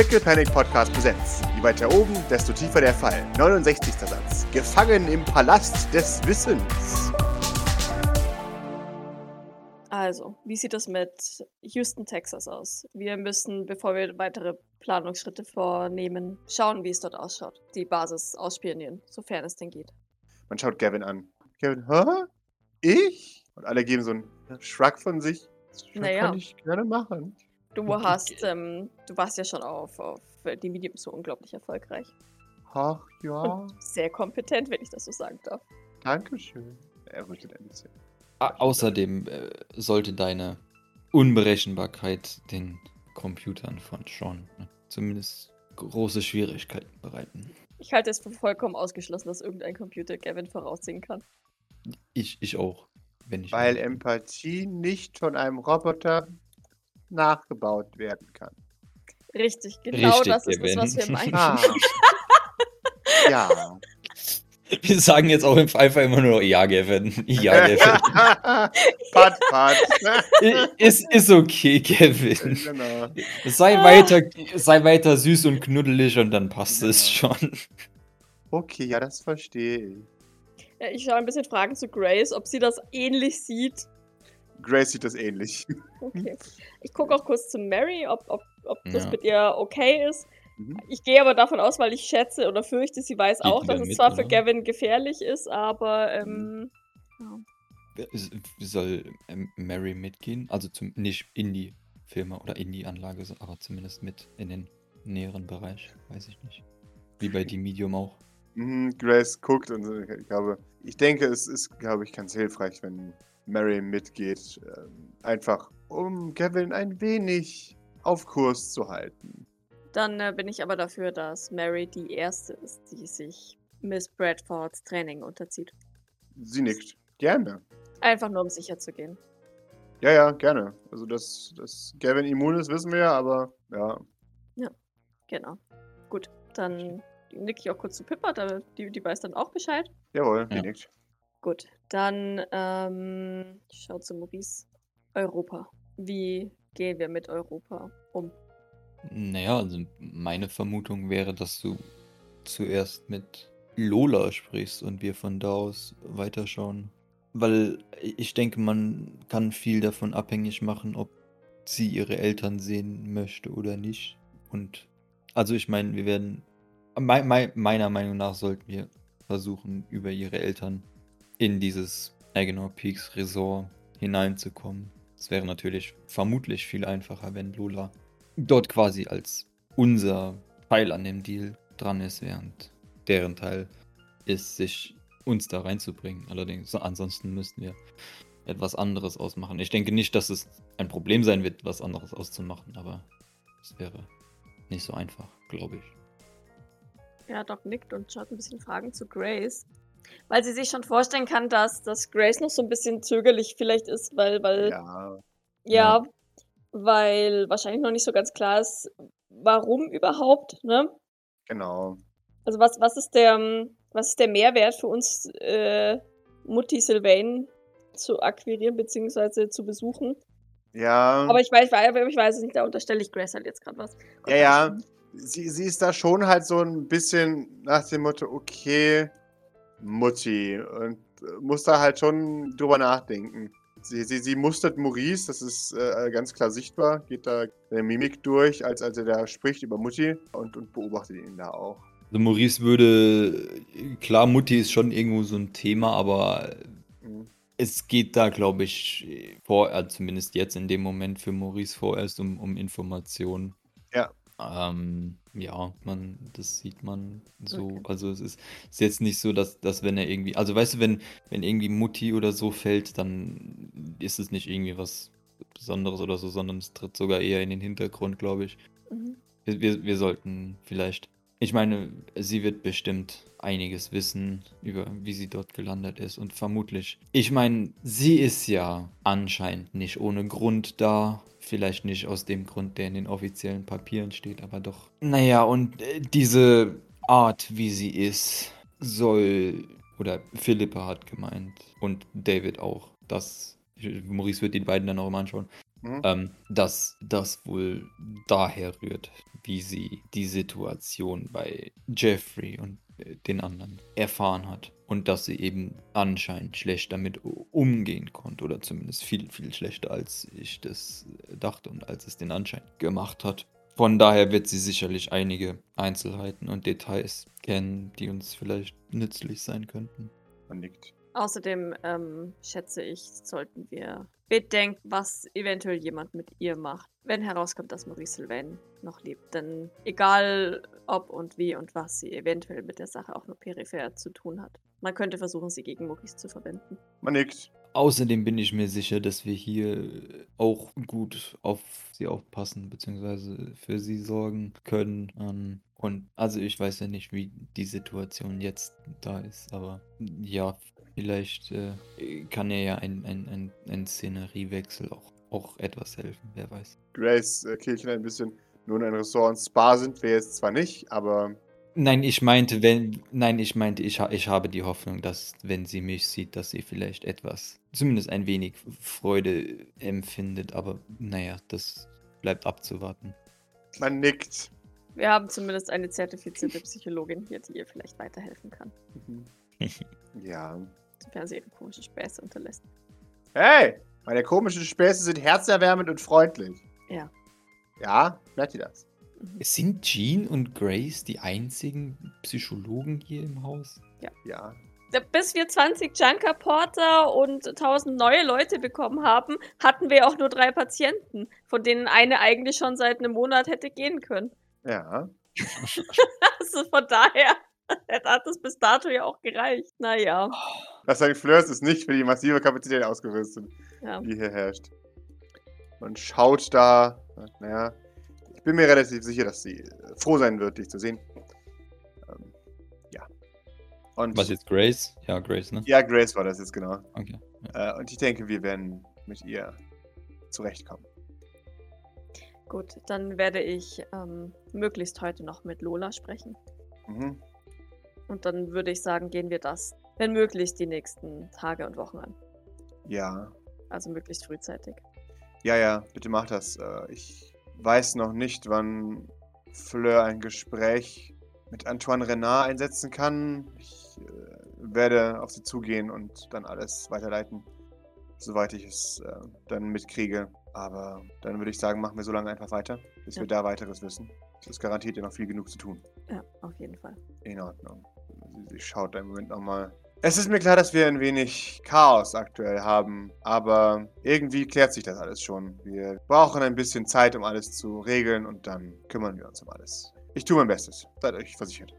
Pickle Panic Podcast Präsenz. Je weiter oben, desto tiefer der Fall. 69. Satz. Gefangen im Palast des Wissens. Also, wie sieht es mit Houston, Texas aus? Wir müssen, bevor wir weitere Planungsschritte vornehmen, schauen, wie es dort ausschaut. Die Basis ausspionieren, sofern es denn geht. Man schaut Gavin an. Gavin, hä? Ich? Und alle geben so einen Shrug von sich. Das Naja. kann ich gerne machen. Du hast, ähm, du warst ja schon auf, auf die Medium so unglaublich erfolgreich. Ach ja, Und sehr kompetent, wenn ich das so sagen darf. danke schön. Er rüttelt ein bisschen. Außerdem äh, sollte deine Unberechenbarkeit den Computern von Sean ne, zumindest große Schwierigkeiten bereiten. Ich halte es für vollkommen ausgeschlossen, dass irgendein Computer Gavin voraussehen kann. Ich, ich auch, wenn ich. Weil Empathie nicht von einem Roboter nachgebaut werden kann. Richtig, genau Richtig, das ist das, was wir meinen. Ah. ja. Wir sagen jetzt auch im Pfeifer immer nur Ja, Gavin. Ja, Gavin. pat, pat. Ist, ist okay, Kevin. genau. Sei weiter, sei weiter süß und knuddelig und dann passt es schon. Okay, ja, das verstehe ich. Ja, ich schaue ein bisschen Fragen zu Grace, ob sie das ähnlich sieht. Grace sieht das ähnlich. Okay. Ich gucke auch kurz zu Mary, ob, ob, ob das Ja. mit ihr okay ist. Mhm. Ich gehe aber davon aus, weil ich schätze oder fürchte, sie weiß Geht auch, dass es mit, zwar für oder? Gavin gefährlich ist, aber ähm, ja. Soll ähm, Mary mitgehen? Also zum, nicht in die Firma oder in die Anlage, aber zumindest mit in den näheren Bereich. Weiß ich nicht. Wie bei die Medium auch. Mhm, Grace guckt und so, ich glaube, ich denke, es ist, glaube ich, ganz hilfreich, wenn Mary mitgeht. Ähm, einfach, um Gavin ein wenig auf Kurs zu halten. Dann äh, bin ich aber dafür, dass Mary die Erste ist, die sich Miss Bradfords Training unterzieht. Sie nickt. Gerne. Einfach nur, um sicher zu gehen. Ja, ja, gerne. Also, dass, dass Gavin immun ist, wissen wir ja, aber ja. Genau. Gut, dann nicke ich auch kurz zu Pippa, da, die, die weiß dann auch Bescheid. Jawohl, die Ja. nickt. Gut, dann ähm, schau zu Maurice. Europa. Wie gehen wir mit Europa um? Naja, also meine Vermutung wäre, dass du zuerst mit Lola sprichst und wir von da aus weiterschauen. Weil ich denke, man kann viel davon abhängig machen, ob sie ihre Eltern sehen möchte oder nicht. Und also ich meine, wir werden, mei- mei- meiner Meinung nach sollten wir versuchen, über ihre Eltern in dieses Agenor Peaks Resort hineinzukommen. Es wäre natürlich vermutlich viel einfacher, wenn Lola dort quasi als unser Teil an dem Deal dran ist, während deren Teil ist, sich uns da reinzubringen. Allerdings, ansonsten müssten wir etwas anderes ausmachen. Ich denke nicht, dass es ein Problem sein wird, was anderes auszumachen, aber es wäre nicht so einfach, glaube ich. Ja, Doc nickt und schaut ein bisschen Fragen zu Grace. Weil sie sich schon vorstellen kann, dass, dass Grace noch so ein bisschen zögerlich vielleicht ist, weil, weil Ja. Ja, weil wahrscheinlich noch nicht so ganz klar ist, warum überhaupt, ne? Genau. Also was, was ist der, ähm, was ist der Mehrwert für uns, äh, Mutti Sylvain zu akquirieren beziehungsweise zu besuchen? Ja. Aber ich weiß, ich weiß, es nicht, da unterstelle ich Grace halt jetzt gerade was. Ja, ja. Sie, sie ist da schon halt so ein bisschen nach dem Motto, okay, Mutti. Und äh, muss da halt schon drüber nachdenken. Sie, sie, sie mustert Maurice, das ist äh, ganz klar sichtbar, geht da der Mimik durch, als, als er da spricht über Mutti und, und beobachtet ihn da auch. Also Maurice würde, klar, Mutti ist schon irgendwo so ein Thema, aber Mhm. es geht da, glaube ich, vor, äh, zumindest jetzt in dem Moment für Maurice vorerst um, um Informationen. Ja. Ähm, ja, man, das sieht man so. Okay. Also es ist, ist jetzt nicht so, dass, dass wenn er irgendwie, also weißt du, wenn, wenn irgendwie Mutti oder so fällt, dann ist es nicht irgendwie was Besonderes oder so, sondern es tritt sogar eher in den Hintergrund, glaube ich. Mhm. Wir, wir, wir sollten vielleicht. Ich meine, sie wird bestimmt einiges wissen über, wie sie dort gelandet ist und vermutlich. Ich meine, sie ist ja anscheinend nicht ohne Grund da. Vielleicht nicht aus dem Grund, der in den offiziellen Papieren steht, aber doch. Naja, und äh, diese Art, wie sie ist, soll. Oder Philippa hat gemeint. Und David auch. dass Maurice wird die beiden dann auch immer anschauen. Mhm. ähm, dass das wohl daher rührt, wie sie die Situation bei Jeffrey und äh, den anderen erfahren hat. Und dass sie eben anscheinend schlecht damit umgehen konnte. Oder zumindest viel, viel schlechter, als ich das äh, dachte und als es den Anschein gemacht hat. Von daher wird sie sicherlich einige Einzelheiten und Details kennen, die uns vielleicht nützlich sein könnten. Man nickt. Außerdem ähm, schätze ich, sollten wir bedenken, was eventuell jemand mit ihr macht, wenn herauskommt, dass Maurice Sylvain noch lebt. Denn egal ob und wie und was sie eventuell mit der Sache auch nur peripher zu tun hat, man könnte versuchen, sie gegen Maurice zu verwenden. Man nickt. Außerdem bin ich mir sicher, dass wir hier auch gut auf sie aufpassen, beziehungsweise für sie sorgen können. Ähm, und also ich weiß ja nicht, wie die Situation jetzt da ist, aber ja, vielleicht äh, kann ja ein, ein, ein, ein Szeneriewechsel auch, auch etwas helfen, wer weiß. Grace äh, Kehlchen ein bisschen. Nun, ein Ressort und Spa sind wir jetzt zwar nicht, aber Nein, ich meinte, wenn, nein, ich meinte, ich, ha- ich habe die Hoffnung, dass, wenn sie mich sieht, dass sie vielleicht etwas, zumindest ein wenig Freude empfindet, aber naja, das bleibt abzuwarten. man nickt. Wir haben zumindest eine zertifizierte Psychologin hier, die ihr vielleicht weiterhelfen kann, Mhm. ja. sofern sie ihre komischen Späße unterlässt. Hey! Meine komischen Späße sind herzerwärmend und freundlich. Ja. Ja, merkt ihr das? Mhm. Sind Jean und Grace die einzigen Psychologen hier im Haus? Ja. Bis wir 20 Junker Porter und 1000 neue Leute bekommen haben, hatten wir auch nur drei Patienten, von denen eine eigentlich schon seit einem Monat hätte gehen können. Ja. Also von daher hat es bis dato ja auch gereicht. Naja. Das St. Fleurs ist nicht für die massive Kapazität ausgerüstet, Ja. die hier herrscht. Man schaut da. Naja. Ich bin mir relativ sicher, dass sie äh, froh sein wird, dich zu sehen. Ähm, ja. Und Was jetzt Grace? Ja, Grace, ne? ja, Grace war das jetzt genau. Okay. Äh, und ich denke, wir werden mit ihr zurechtkommen. Gut, dann werde ich ähm, möglichst heute noch mit Lola sprechen. Mhm. Und dann würde ich sagen, gehen wir das, wenn möglich, die nächsten Tage und Wochen an. Ja. Also möglichst frühzeitig. Ja, ja, bitte mach das. Äh, ich weiß noch nicht, wann Fleur ein Gespräch mit Antoine Renard einsetzen kann. Ich äh, werde auf sie zugehen und dann alles weiterleiten, soweit ich es äh, dann mitkriege. Aber dann würde ich sagen, machen wir so lange einfach weiter, bis Ja. wir da weiteres wissen. Es ist garantiert ja noch viel genug zu tun. Ja, auf jeden Fall. In Ordnung. Sie, sie schaut einen Moment nochmal. Es ist mir klar, dass wir ein wenig Chaos aktuell haben, aber irgendwie klärt sich das alles schon. Wir brauchen ein bisschen Zeit, um alles zu regeln und dann kümmern wir uns um alles. Ich tue mein Bestes. Seid euch versichert.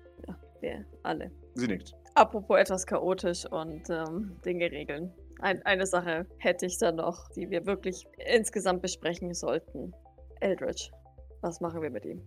Wir alle. Sie nickt. Apropos etwas chaotisch und ähm, Dinge regeln. Ein, eine Sache hätte ich da noch, die wir wirklich insgesamt besprechen sollten. Eldritch. Was machen wir mit ihm?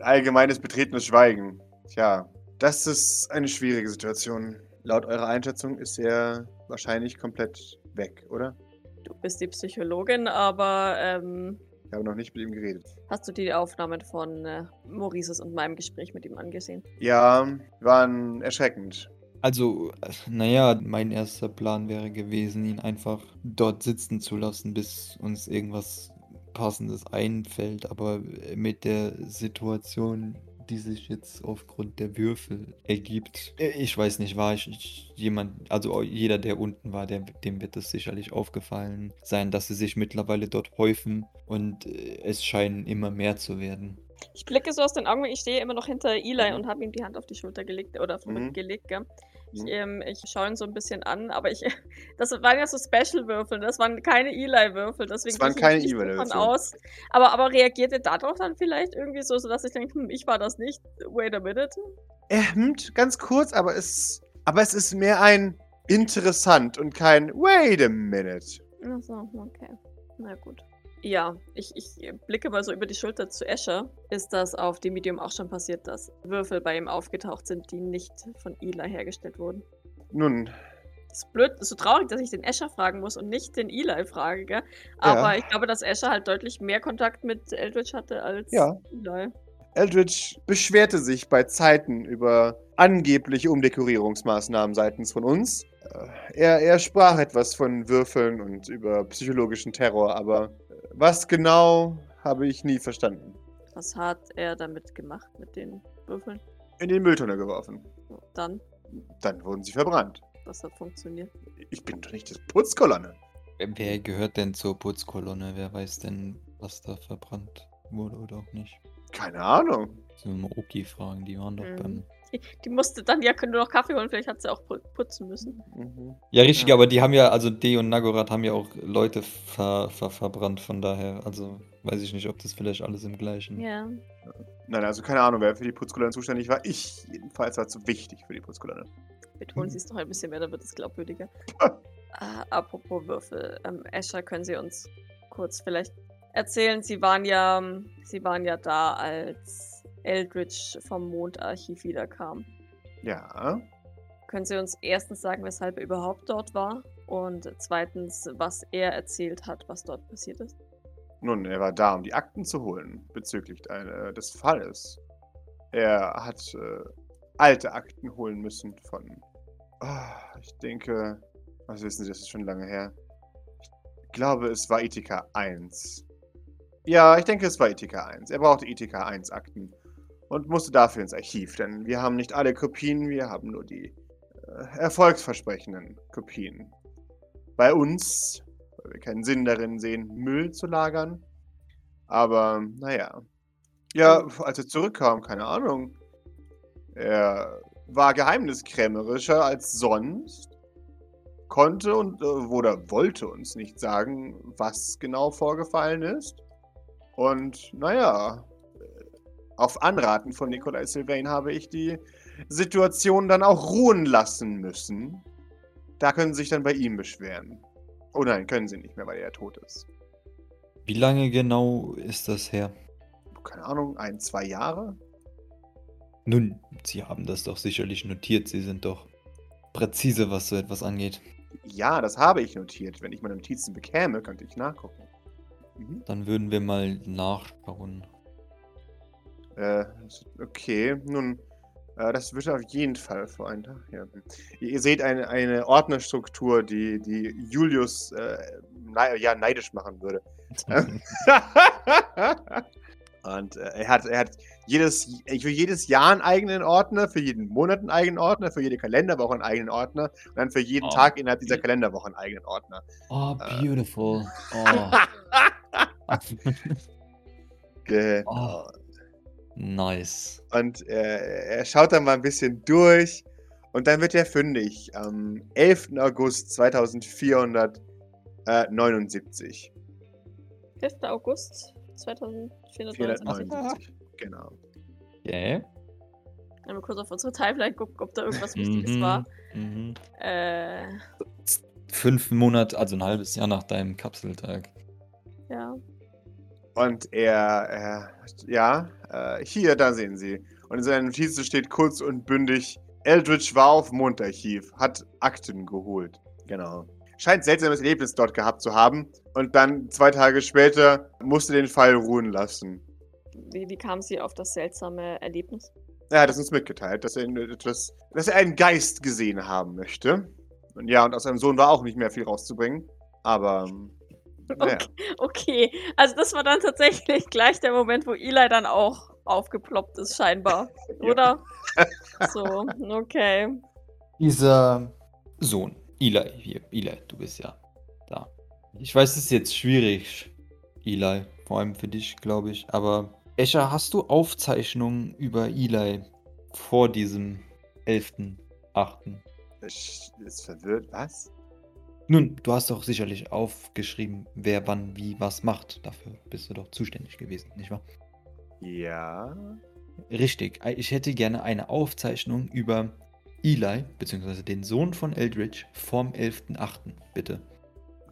Allgemeines betretenes Schweigen. Tja, das ist eine schwierige Situation. Laut eurer Einschätzung ist er wahrscheinlich komplett weg, oder? Du bist die Psychologin, aber ähm, Ich habe noch nicht mit ihm geredet. hast du die Aufnahmen von äh, Maurices und meinem Gespräch mit ihm angesehen? Ja, waren erschreckend. Also, naja, mein erster Plan wäre gewesen, ihn einfach dort sitzen zu lassen, bis uns irgendwas Passendes einfällt. Aber mit der Situation, die sich jetzt aufgrund der Würfel ergibt, äh, ich weiß nicht, war ich ich- jemand, also jeder, der unten war, der, dem wird es sicherlich aufgefallen sein, dass sie sich mittlerweile dort häufen und äh, es scheinen immer mehr zu werden. Ich blicke so aus den Augen, ich stehe immer noch hinter Eli Mhm. und habe ihm die Hand auf die Schulter gelegt oder auf den Mhm. Gelegt, gell? Ich, Mhm. ähm, ich schaue ihn so ein bisschen an, aber ich, das waren ja so Special-Würfel, das waren keine Eli-Würfel, deswegen waren gehe ich keine nicht davon Eli-Würfel. aus. Aber, aber reagiert er darauf dann vielleicht irgendwie so, sodass ich denke, hm, ich war das nicht, wait a minute. Er hemmt ganz kurz, aber es, aber es ist mehr ein interessant und kein Wait a minute. Achso, okay. Na gut. Ja, ich, ich blicke mal so über die Schulter zu Escher. Ist das auf dem Medium auch schon passiert, dass Würfel bei ihm aufgetaucht sind, die nicht von Eli hergestellt wurden? Nun, Das ist blöd, ist so traurig, dass ich den Escher fragen muss und nicht den Eli frage, gell? Aber Ja. ich glaube, dass Escher halt deutlich mehr Kontakt mit Eldritch hatte als Ja. Eli. Eldridge beschwerte sich bei Zeiten über angebliche Umdekorierungsmaßnahmen seitens von uns. Er, er sprach etwas von Würfeln und über psychologischen Terror, aber äh, was genau habe ich nie verstanden. Was hat er damit gemacht mit den Würfeln? In den Mülltonne geworfen. Dann, Dann wurden sie verbrannt. das hat funktioniert. Ich bin doch nicht das Putzkolonne. Wer- gehört denn zur Putzkolonne? Wer weiß denn, was da verbrannt wurde oder auch nicht? Keine Ahnung. So mal Oki fragen, die waren doch Mhm. beim. Die, die musste dann ja nur noch Kaffee holen, vielleicht hat sie auch pu- putzen müssen. Mhm. Ja, richtig, Ja. aber die haben ja, also D und Nagorath haben ja auch Leute ver, ver, verbrannt, von daher, also weiß ich nicht, ob das vielleicht alles im gleichen. Ja. Nein, also keine Ahnung, wer für die Putzkolonne zuständig war. Ich jedenfalls war zu wichtig für die Putzkolonne. Betonen Sie es noch ein bisschen mehr, dann wird es glaubwürdiger. äh, apropos Würfel. Ähm, Escher, können Sie uns kurz vielleicht erzählen? Sie waren ja, Sie waren ja da, als Eldritch vom Mondarchiv wiederkam. Ja. Können Sie uns erstens sagen, weshalb er überhaupt dort war? Und zweitens, was er erzählt hat, was dort passiert ist? Nun, er war da, um die Akten zu holen bezüglich äh, des Falles. Er hat äh, alte Akten holen müssen von. Ah, ich denke. Was wissen Sie, das ist schon lange her. Ich glaube, es war Ithika 1. Ja, ich denke, es war Ithika 1. Er brauchte Ithika 1 Akten und musste dafür ins Archiv, denn wir haben nicht alle Kopien, wir haben nur die äh, erfolgsversprechenden Kopien. Bei uns weil wir keinen Sinn darin sehen, Müll zu lagern. Aber, naja. Ja, als er zurückkam, keine Ahnung. Er war geheimniskrämerischer als sonst. Konnte und äh, oder wollte uns nicht sagen, was genau vorgefallen ist. Und, naja, auf Anraten von Nikolai Sylvain habe ich die Situation dann auch ruhen lassen müssen. Da können Sie sich dann bei ihm beschweren. Oh nein, können sie nicht mehr, weil er tot ist. Wie lange genau ist das her? Keine Ahnung, ein, zwei Jahre? Nun, Sie haben das doch sicherlich notiert. Sie sind doch präzise, was so etwas angeht. Ja, das habe ich notiert. Wenn ich meine Notizen bekäme, könnte ich nachgucken. Mhm. Dann würden wir mal nachschauen. Äh, okay, nun, äh, das wird auf jeden Fall vor einem Tag. Ja. Ihr, seht eine, eine Ordnerstruktur, die, die Julius äh, nei ja, neidisch machen würde. Und äh, er, hat, er hat jedes, für jedes Jahr einen eigenen Ordner, für jeden Monat einen eigenen Ordner, für jede Kalenderwoche einen eigenen Ordner und dann für jeden Oh. Tag innerhalb dieser Kalenderwoche einen eigenen Ordner. Oh, Äh. beautiful. Oh. Genau. Nice. Und äh, er schaut dann mal ein bisschen durch und dann wird er fündig. Am 11. August 2479. 5. August 2489. 479. Genau. Okay. Einmal kurz auf unsere Timeline gucken, ob da irgendwas Wichtiges war. Mhm. Äh, Fünf Monate, also ein halbes Jahr nach deinem Kapseltag. ja. Und er, er ja, äh, hier, da sehen Sie. Und in seiner Notizen steht kurz und bündig: Eldritch war auf Mondarchiv, hat Akten geholt. Genau. Scheint seltsames Erlebnis dort gehabt zu haben. Und dann zwei Tage später musste den Fall ruhen lassen. Wie, wie kam sie auf das seltsame Erlebnis? Er hat es uns mitgeteilt, dass er, etwas, dass er einen Geist gesehen haben möchte. Und ja, und aus seinem Sohn war auch nicht mehr viel rauszubringen. Aber, ähm. Okay, okay, also das war dann tatsächlich gleich der Moment, wo Eli dann auch aufgeploppt ist, scheinbar. Oder? So, okay. Dieser Sohn, Eli, hier, Eli, du bist ja da. Ich weiß, es ist jetzt schwierig, Eli, vor allem für dich, glaube ich, aber Escher, hast du Aufzeichnungen über Eli vor diesem 11.8.? Ich ist verwirrt. Was? Nun, du hast doch sicherlich aufgeschrieben, wer wann wie was macht. Dafür bist du doch zuständig gewesen, nicht wahr? Ja. Richtig. Ich hätte gerne eine Aufzeichnung über Eli, beziehungsweise den Sohn von Eldritch, vom 11.8. Bitte.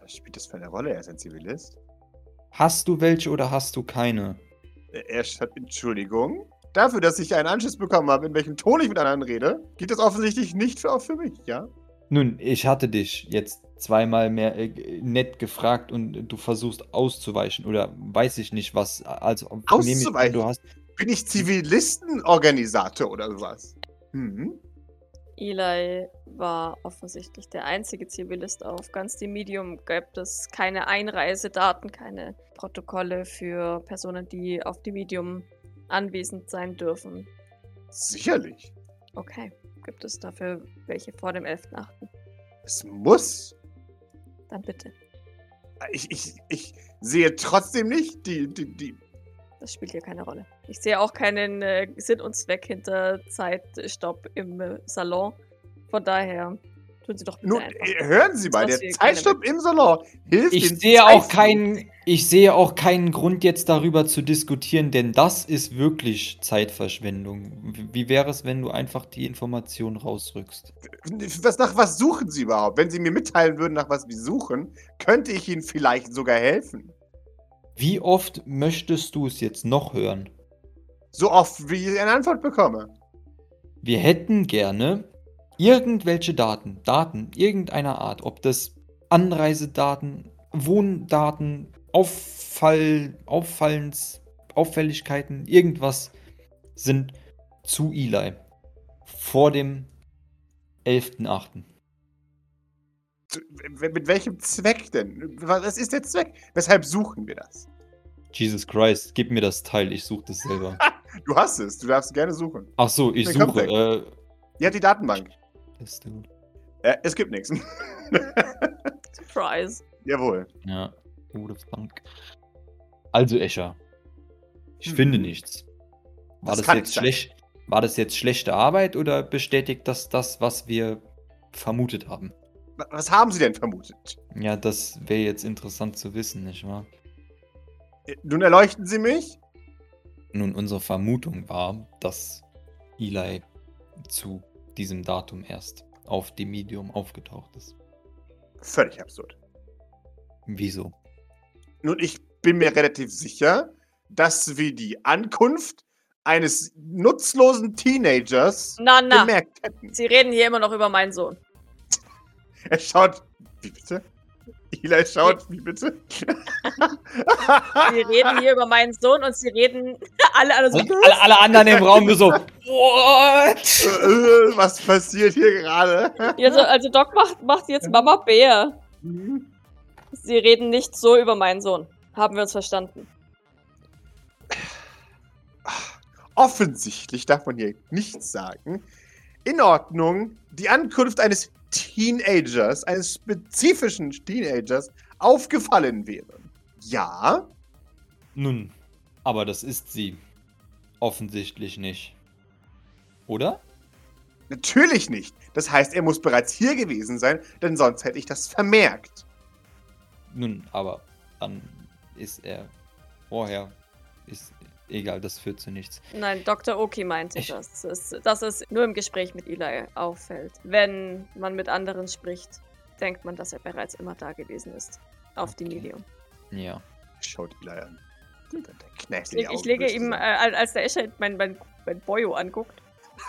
Was spielt das für eine Rolle? Er ist ein Zivilist. Hast du welche oder hast du keine? Er hat Entschuldigung. Dafür, dass ich einen Anschluss bekommen habe, in welchem Ton ich mit anderen rede, geht das offensichtlich nicht für, auch für mich, ja? Nun, ich hatte dich jetzt zweimal mehr äh, nett gefragt und du versuchst auszuweichen oder weiß ich nicht was. Also Auszuweichen? du hast Bin ich Zivilistenorganisator oder sowas? Hm? Eli war offensichtlich der einzige Zivilist auf ganz dem Medium. Gibt es keine Einreisedaten, keine Protokolle für Personen, die auf dem Medium anwesend sein dürfen. Sicherlich. Okay. Gibt es dafür welche vor dem 11.8.? Es muss. Dann bitte. Ich, ich, ich sehe trotzdem nicht die, die, die. Das spielt hier keine Rolle. Ich sehe auch keinen äh, Sinn und Zweck hinter Zeitstopp im äh, Salon. Von daher tun Sie doch bitte Nun, einfach. äh, hören Sie mal, der Zeitstopp im Salon hilft Ich den sehe auch keinen, ich sehe auch keinen Grund jetzt darüber zu diskutieren, denn das ist wirklich Zeitverschwendung. Wie- Wie wäre es, wenn du einfach die Information rausrückst? Was, nach was suchen Sie überhaupt? Wenn Sie mir mitteilen würden, nach was wir suchen, könnte ich Ihnen vielleicht sogar helfen. Wie oft möchtest du es jetzt noch hören? So oft, wie ich eine Antwort bekomme. Wir hätten gerne irgendwelche Daten, Daten irgendeiner Art, ob das Anreisedaten, Wohndaten, Auffall, Auffallens, Auffälligkeiten, irgendwas sind zu Eli vor dem 11.8. Mit welchem Zweck denn? Was ist der Zweck? Weshalb suchen wir das? Jesus Christ, gib mir das Teil, ich suche das selber. Du hast es, du darfst gerne suchen. Ach so, ich suche. Äh, Die hat die Datenbank. Ist gut. Äh, es gibt nichts. Surprise. Jawohl. Ja, gute Bank. Also Escher, ich Hm. finde nichts. War Das das, jetzt schlecht? War das jetzt schlechte Arbeit oder bestätigt das das, was wir vermutet haben? Wa- Was haben Sie denn vermutet? Ja, das wäre jetzt interessant zu wissen, nicht wahr? Äh, Nun erleuchten Sie mich? Nun, unsere Vermutung war, dass Eli zu diesem Datum erst auf dem Medium aufgetaucht ist. Völlig absurd. Wieso? Nun, ich bin mir relativ sicher, dass wir die Ankunft eines nutzlosen Teenagers Na, na. gemerkt hätten. Sie reden hier immer noch über meinen Sohn. Er schaut. Wie bitte? Eli schaut, wie bitte? Sie reden hier über meinen Sohn und sie reden alle, alle so. Alle, alle anderen im Raum nur so, what? Äh, Was passiert hier gerade? Ja, so, also Doc macht, macht jetzt Mama Bär. Mhm. Sie reden nicht so über meinen Sohn. Haben wir uns verstanden? Offensichtlich darf man hier nichts sagen. In Ordnung, die Ankunft eines Teenagers, eines spezifischen Teenagers, aufgefallen wäre. Ja, Nun, aber das ist sie. Offensichtlich nicht. Oder? natürlich nicht. Das heißt, er muss bereits hier gewesen sein, denn sonst hätte ich das vermerkt. Nun, aber dann ist er vorher. Ist egal, das führt zu nichts. Nein, Dr. Oki meinte Ich- das. Dass, dass es nur im Gespräch mit Eli auffällt. Wenn man mit anderen spricht, denkt man, dass er bereits immer da gewesen ist. Auf dem Okay. Medium. Ja. Schaut Eli an. Kneift Ich, die ich lege ihm, äh, als der Escher mein, mein, mein Boyo anguckt,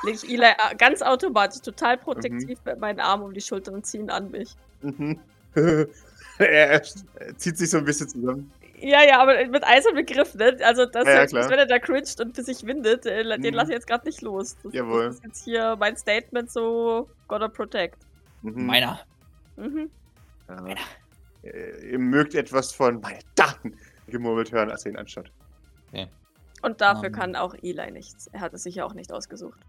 lege ich Eli äh, ganz automatisch, total protektiv meinen Arm um die Schulter und ziehe ihn an mich. Mhm. er, er zieht sich so ein bisschen zusammen. Ja, ja, aber mit eisernem Begriff, ne? Also, das Ja, ja, jetzt, klar. wenn er da cringed und für sich windet, äh, den Mhm. lasse ich jetzt gerade nicht los. Das, Jawohl. das ist jetzt hier mein Statement so, gotta protect. Mhm. Meiner. Mhm. Ja. Äh, Ihr mögt etwas von meine Daten gemurmelt hören, als er ihn anschaut. Und dafür Ähm. kann auch Eli nichts. Er hat es sich ja auch nicht ausgesucht.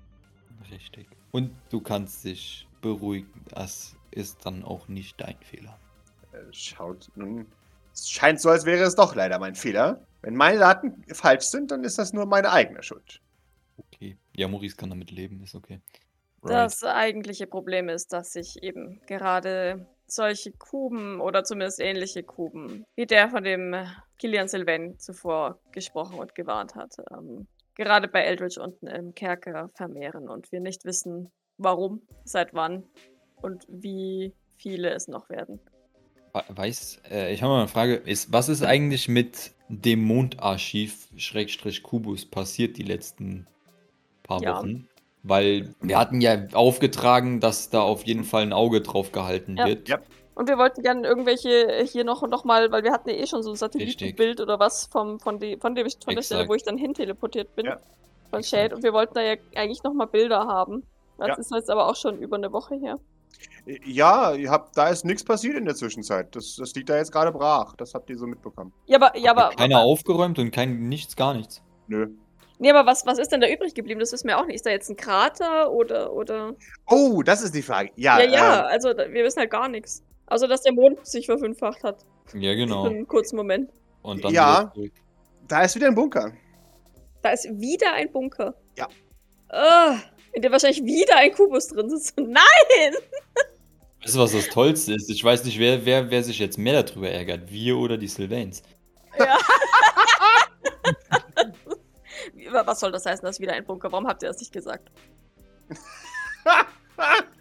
Richtig. Und du kannst dich beruhigen. Das ist dann auch nicht dein Fehler. Äh, Schaut, nun, es scheint so, als wäre es doch leider mein Fehler. Wenn meine Daten falsch sind, dann ist das nur meine eigene Schuld. Okay. Ja, Maurice kann damit leben, ist okay. Das eigentliche Problem ist, dass sich eben gerade solche Kuben oder zumindest ähnliche Kuben, wie der, von dem Kilian Sylvain zuvor gesprochen und gewarnt hat, ähm, gerade bei Eldridge unten im Kerker vermehren und wir nicht wissen, warum, seit wann und wie viele es noch werden. We- Weiß, äh, ich habe mal eine Frage. Ist, was ist eigentlich mit dem Mondarchiv Schrägstrich Kubus passiert die letzten paar Ja. Wochen? Weil wir hatten ja aufgetragen, dass da auf jeden Fall ein Auge drauf gehalten Ja. wird. Ja. Und wir wollten gerne irgendwelche hier noch, noch mal, weil wir hatten ja eh schon so ein Satellitenbild oder was vom, von, die, von, dem, von der Stelle, wo ich dann hin teleportiert bin. Ja. Von. Shade. Und wir wollten da ja eigentlich noch mal Bilder haben. Das Ja. ist jetzt aber auch schon über eine Woche her. Ja, ihr habt, da ist nichts passiert in der Zwischenzeit. Das, das liegt da jetzt gerade brach. Das habt ihr so mitbekommen. Ja, aber, ja, aber, keiner aufgeräumt und kein nichts, gar nichts. Nö. nee, aber was, was ist denn da übrig geblieben? Das wissen wir auch nicht. Ist da jetzt ein Krater oder, oder? Oh, das ist die Frage. Ja, Ja, ja, äh, also wir wissen halt gar nichts. Außer, dass der Mond sich verfünffacht hat. Ja, genau. Für einen kurzen Moment. Und dann Ja. da ist wieder ein Bunker. Da ist wieder ein Bunker. Ja. Ah, in dem wahrscheinlich wieder ein Kubus drin sitzt. Nein! Weißt du, was das Tollste ist? Ich weiß nicht, wer, wer, wer sich jetzt mehr darüber ärgert. Wir oder die Sylvains. Ja. Was soll das heißen, dass wieder ein Bunker? Warum habt ihr das nicht gesagt?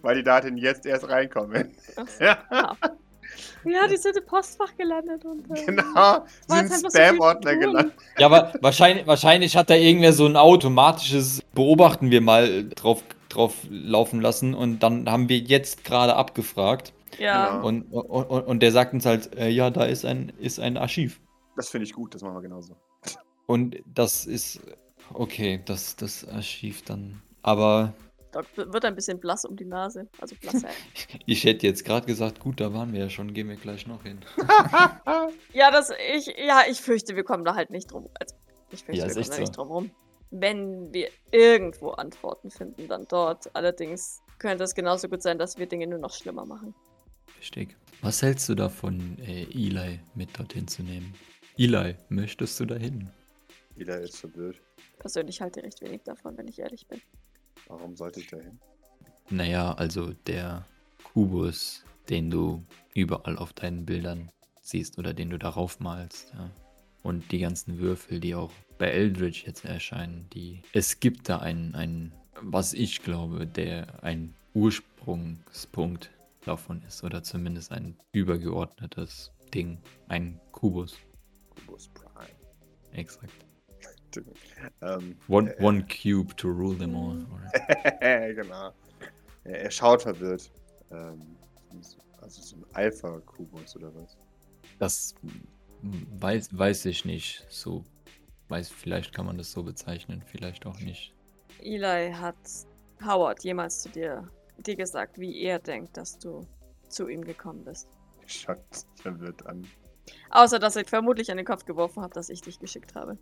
Weil die Daten jetzt erst reinkommen. Ach so. ja, Ja, die sind im Postfach gelandet und. Äh, genau. Sind so viel Spam-Ordner tun. gelandet. Ja, aber wahrscheinlich, wahrscheinlich hat da irgendwer so ein automatisches Beobachten wir mal drauf, drauf laufen lassen und dann haben wir jetzt gerade abgefragt Ja. Genau. und, und, und, und der sagt uns halt, äh, ja, da ist ein, ist ein Archiv. Das finde ich gut, das machen wir genauso. Und das ist, okay, das, das Archiv dann. Aber Wird ein bisschen blass um die Nase. Also blass. ich hätte jetzt gerade gesagt, gut, da waren wir ja schon, gehen wir gleich noch hin. ja, das. Ich, ja, ich fürchte, wir kommen da halt nicht drum. Also, ich fürchte, Ja, wir kommen da so. nicht drum rum. Wenn wir irgendwo Antworten finden, dann dort. Allerdings könnte es genauso gut sein, dass wir Dinge nur noch schlimmer machen. Richtig. Was hältst du davon, äh, Eli mit dorthin zu nehmen? Eli, möchtest du dahin? Wieder ist verwirrt. Persönlich halte ich recht wenig davon, wenn ich ehrlich bin. Warum sollte ich da hin? Naja, also der Kubus, den du überall auf deinen Bildern siehst oder den du darauf malst, ja. Und die ganzen Würfel, die auch bei Eldritch jetzt erscheinen, die. Es gibt da einen, einen, was ich glaube, der ein Ursprungspunkt davon ist, oder zumindest ein übergeordnetes Ding. Ein Kubus, Kubus Prime. exakt. Ähm, One, äh, one cube to rule them all. Oder? genau. Er, er schaut verwirrt. Ähm, also so ein Alpha-Kubus oder was? Das weiß, weiß ich nicht. So weiß, vielleicht kann man das so bezeichnen, vielleicht auch nicht. Eli hat Howard jemals zu dir, dir gesagt, wie er denkt, dass du zu ihm gekommen bist. Er schaut verwirrt an. Außer, dass ich vermutlich an den Kopf geworfen habe, dass ich dich geschickt habe.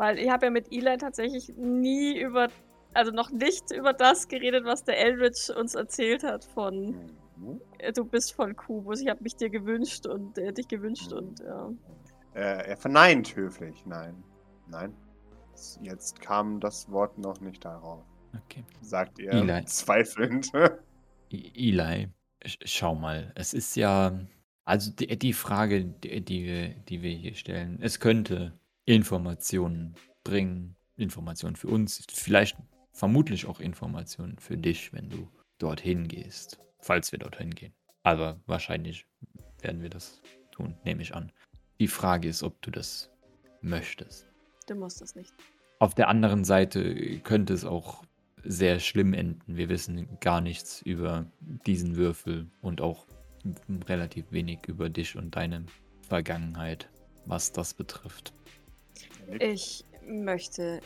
Weil ich habe ja mit Eli tatsächlich nie über, also noch nicht über das geredet, was der Eldritch uns erzählt hat von, mhm. äh, du bist von Kubus, ich habe mich dir gewünscht und äh, dich gewünscht und ja. Äh, er verneint höflich. Nein. Nein. Jetzt kam das Wort noch nicht darauf. Okay. Sagt er Eli. zweifelnd. I- Eli, sch schau mal, es ist ja. Also die, die Frage, die, die, wir, die wir hier stellen, es könnte Informationen bringen, Informationen für uns, vielleicht vermutlich auch Informationen für dich, wenn du dorthin gehst, falls wir dorthin gehen. Aber wahrscheinlich werden wir das tun, nehme ich an. Die Frage ist, ob du das möchtest. Du musst das nicht. Auf der anderen Seite könnte es auch sehr schlimm enden. Wir wissen gar nichts über diesen Würfel und auch relativ wenig über dich und deine Vergangenheit, was das betrifft. Ich möchte,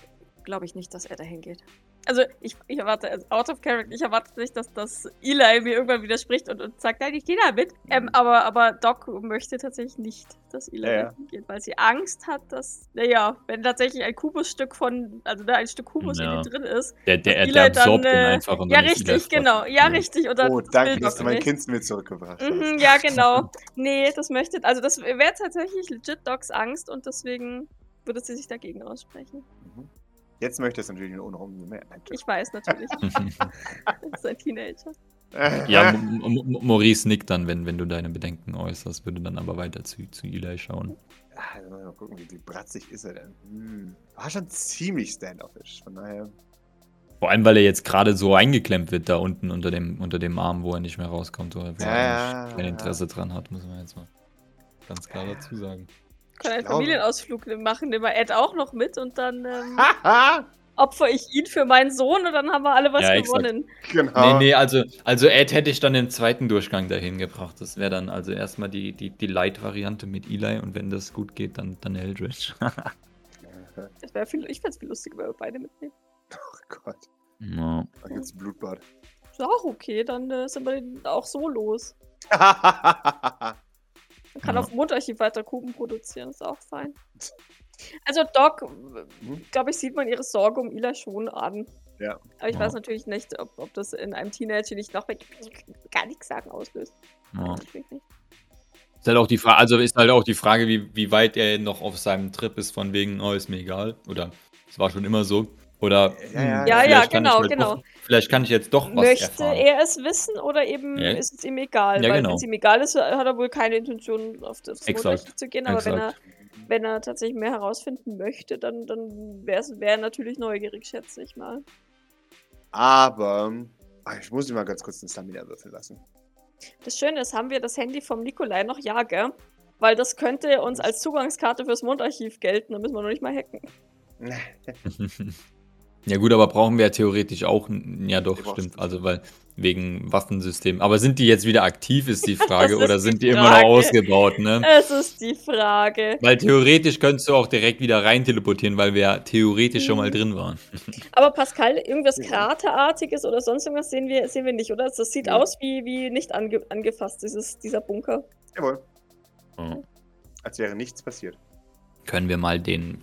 glaube ich nicht, dass er dahin geht. Also ich, ich erwarte, also out of character, ich erwarte nicht, dass das Eli mir irgendwann widerspricht und, und sagt, nein, ich gehe da mit. Ähm, aber, aber Doc möchte tatsächlich nicht, dass Eli Ja, geht, weil sie Angst hat, dass, naja, wenn tatsächlich ein Kubusstück von, also da ein Stück Kubus Ja. in ihm drin ist, Der, der, Eli der dann, absorbt ihn äh, einfach. Und ja dann richtig, genau, ja richtig. Und dann, Oh, danke, dass du mein. Kind mir zurückgebracht hast. Mhm, ja, genau. Nee, das möchte, also das wäre tatsächlich legit Docs Angst und deswegen würde sie sich dagegen aussprechen. Mhm. Jetzt möchte es natürlich nur um mehr. Ich weiß natürlich. Das ist ein Teenager. ja, M M Maurice nickt dann, wenn, wenn du deine Bedenken äußerst, würde dann aber weiter zu, zu Eli schauen. Dann Mal gucken, wie, wie bratzig ist er denn? Hm. War schon ziemlich standoffish. Von daher. Vor allem, weil er jetzt gerade so eingeklemmt wird da unten unter dem, unter dem Arm, wo er nicht mehr rauskommt, wo er er Ja, eigentlich kein ja. Interesse dran hat, muss man jetzt mal ganz klar dazu sagen. Können einen glaube- Familienausflug machen, nehmen wir Ed auch noch mit und dann ähm, opfer ich ihn für meinen Sohn und dann haben wir alle was Ja, gewonnen. genau. Nee, nee, also, also Ed hätte ich dann im zweiten Durchgang dahin gebracht. Das wäre dann also erstmal die, die, die Light-Variante mit Eli und wenn das gut geht, dann, dann Eldritch. Das wär viel, ich fände es viel lustiger, wenn wir beide mitnehmen. Oh Gott. Ja. Da gibt's ein Blutbad. Ist auch okay, dann äh, sind wir auch so los. Man kann Ja. auf dem Mondarchiv weiter Kuben produzieren, ist auch fein. Also Doc, Mhm. glaube ich, sieht man ihre Sorge um Ila schon an. Ja. Aber ich Ja. weiß natürlich nicht, ob, ob das in einem Teenager nicht noch gar nichts sagen auslöst. Ja. Ist halt auch die Frage, also ist halt auch die Frage, wie, wie weit er noch auf seinem Trip ist, von wegen, oh, ist mir egal. Oder es war schon immer so. Oder Ja, ja, hm, ja, vielleicht ja, kann ich genau, halt genau. Doch, vielleicht kann ich jetzt doch was Möchte erfahren. er es wissen oder eben Ja. ist es ihm egal? Ja, Weil genau. wenn es ihm egal ist, hat er wohl keine Intention, auf das. Mondarchiv zu gehen. Aber wenn er, wenn er tatsächlich mehr herausfinden möchte, dann, dann wäre er natürlich neugierig, schätze ich mal. Aber ah, ich muss ihn mal ganz kurz den Stamina würfeln lassen. Das Schöne ist, haben wir das Handy vom Nikolai noch? Ja, gell? Weil das könnte uns als Zugangskarte fürs Mondarchiv gelten. Da müssen wir noch nicht mal hacken. Ja gut, aber brauchen wir ja theoretisch auch. Ja doch, brauchen stimmt. Also weil wegen Waffensystem. Aber sind die jetzt wieder aktiv, ist die Frage, ist oder die sind die immer Frage. noch ausgebaut, ne? Es ist die Frage. Weil theoretisch könntest du auch direkt wieder rein teleportieren, weil wir ja theoretisch schon mal Mhm. drin waren. Aber Pascal, irgendwas Ja. Kraterartiges oder sonst irgendwas sehen wir, sehen wir nicht, oder? Das sieht Nee. aus wie, wie nicht ange angefasst, dieses, dieser Bunker. Jawohl. Ja. Als wäre nichts passiert. Können wir mal den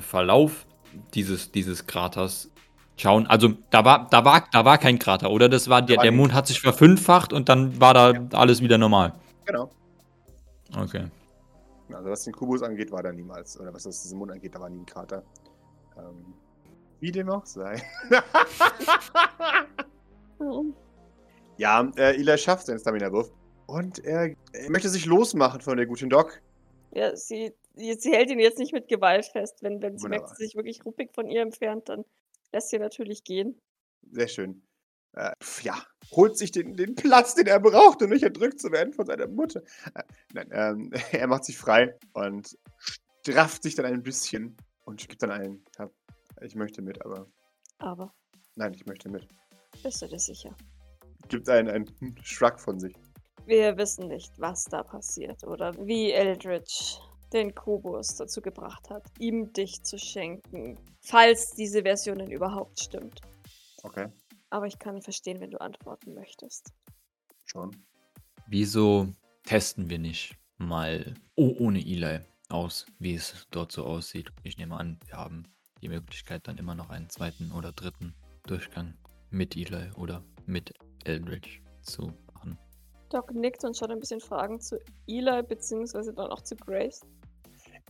Verlauf dieses, dieses Kraters schauen? Also da war, da war, da war kein Krater, oder? Das war der, der. Mond hat sich verfünffacht und dann war da Ja. alles wieder normal. Genau. Okay. Also was den Kubus angeht, war da niemals. Oder was das diesen Mond angeht, da war nie ein Krater. Ähm, wie dem auch sei. Ja, äh, Eli schafft seinen Stamina-Wurf. Und er, er möchte sich losmachen von der guten Doc. Ja, sie, sie, hält ihn jetzt nicht mit Gewalt fest. Wenn, wenn sie Wunderbar. merkt, sie sich wirklich ruppig von ihr entfernt, dann lässt sie natürlich gehen. Sehr schön. Äh, ja, holt sich den, den Platz, den er braucht, um nicht erdrückt zu werden von seiner Mutter. Äh, nein, ähm, er macht sich frei und strafft sich dann ein bisschen und gibt dann einen. Ja, ich möchte mit, aber Aber nein, ich möchte mit. bist du dir sicher? Gibt einen, einen Shrug von sich. Wir wissen nicht, was da passiert oder wie Eldritch den Kubus dazu gebracht hat, ihm dich zu schenken, falls diese Version denn überhaupt stimmt. Okay, Aber ich kann verstehen, wenn du antworten möchtest. schon. Wieso testen wir nicht mal oh, ohne Eli aus, wie es dort so aussieht? Ich nehme an, wir haben die Möglichkeit, dann immer noch einen zweiten oder dritten Durchgang mit Eli oder mit Eldritch zu machen. Doc nickt und schaut ein bisschen Fragen zu Eli, beziehungsweise dann auch zu Grace.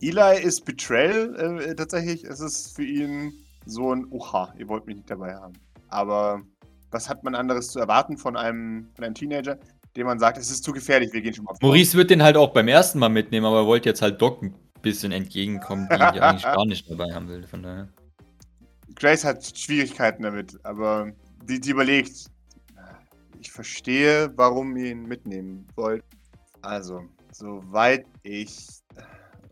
Eli ist Betrayal äh, tatsächlich. Es ist für ihn so ein Oha, ihr wollt mich nicht dabei haben. Aber was hat man anderes zu erwarten von einem, von einem Teenager, dem man sagt, es ist zu gefährlich, wir gehen schon mal vor. Maurice wird den halt auch beim ersten Mal mitnehmen, aber er wollte jetzt halt Doc ein bisschen entgegenkommen, die ich eigentlich gar nicht dabei haben will. Von daher. Grace hat Schwierigkeiten damit, aber die, die überlegt, ich verstehe, warum ihr ihn mitnehmen wollt. Also, soweit ich.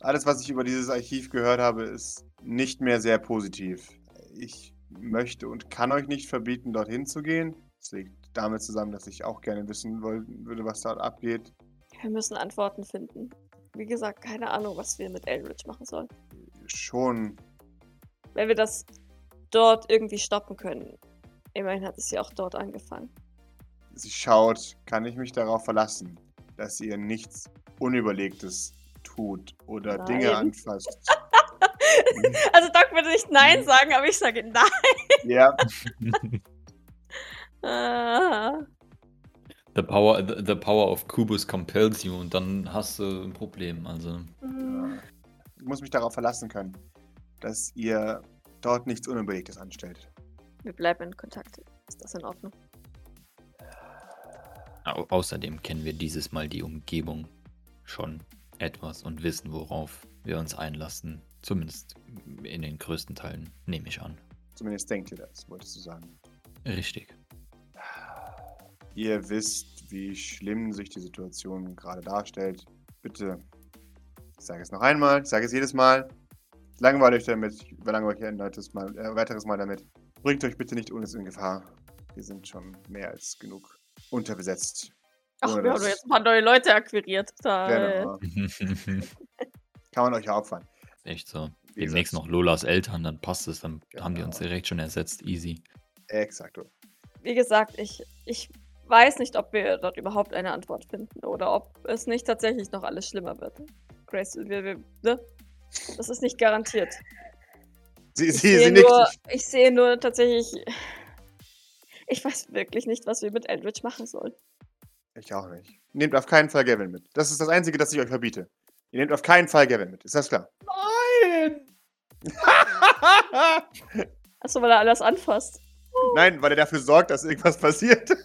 Alles, was ich über dieses Archiv gehört habe, ist nicht mehr sehr positiv. Ich möchte und kann euch nicht verbieten, dorthin zu gehen. Es liegt damit zusammen, dass ich auch gerne wissen wollen würde, was dort abgeht. Wir müssen Antworten finden. Wie gesagt, keine Ahnung, was wir mit Eldritch machen sollen. Schon Wenn wir das dort irgendwie stoppen können. Immerhin hat es ja auch dort angefangen. sie schaut, kann ich mich darauf verlassen, dass ihr nichts Unüberlegtes tut oder Nein. Dinge anfasst. Also Doc würde nicht Nein sagen, aber ich sage Nein. ja, Ah. The power, the, the power of Kubus compels you und dann hast du ein Problem. Also. Hm. ich muss mich darauf verlassen können, dass ihr dort nichts Unüberlegtes anstellt. Wir bleiben in Kontakt. Ist das in Ordnung? Au außerdem kennen wir dieses Mal die Umgebung schon etwas und wissen, worauf wir uns einlassen. Zumindest in den größten Teilen, nehme ich an. Zumindest denkt ihr das, wolltest du sagen. Richtig. Ihr wisst, wie schlimm sich die Situation gerade darstellt. Bitte, ich sage es noch einmal, ich sage es jedes Mal. Ich langweile euch damit, ich überlangweile euch ein weiteres Mal, äh, weiteres Mal damit. Bringt euch bitte nicht unnütz in Gefahr. Wir sind schon mehr als genug unterbesetzt. Ach, Ohne wir haben doch jetzt ein paar neue Leute akquiriert. Da, Genau. Kann man euch ja opfern. Echt so. Wie Demnächst gesagt, noch Lolas Eltern, dann passt es, dann Genau. haben die uns direkt schon ersetzt. Easy. Exakt. Wie gesagt, ich, ich weiß nicht, ob wir dort überhaupt eine Antwort finden oder ob es nicht tatsächlich noch alles schlimmer wird. Grace, wir, wir, ne? Das ist nicht garantiert. Sie, Ich sie, sehe, sie nur, ich sehe nur tatsächlich. Ich weiß wirklich nicht, was wir mit Eldritch machen sollen. Ich auch nicht. Nehmt auf keinen Fall Gavin mit. Das ist das Einzige, das ich euch verbiete. Ihr nehmt auf keinen Fall Gavin mit. Ist das klar? Nein! Achso, weil er alles anfasst. Nein, weil er dafür sorgt, dass irgendwas passiert.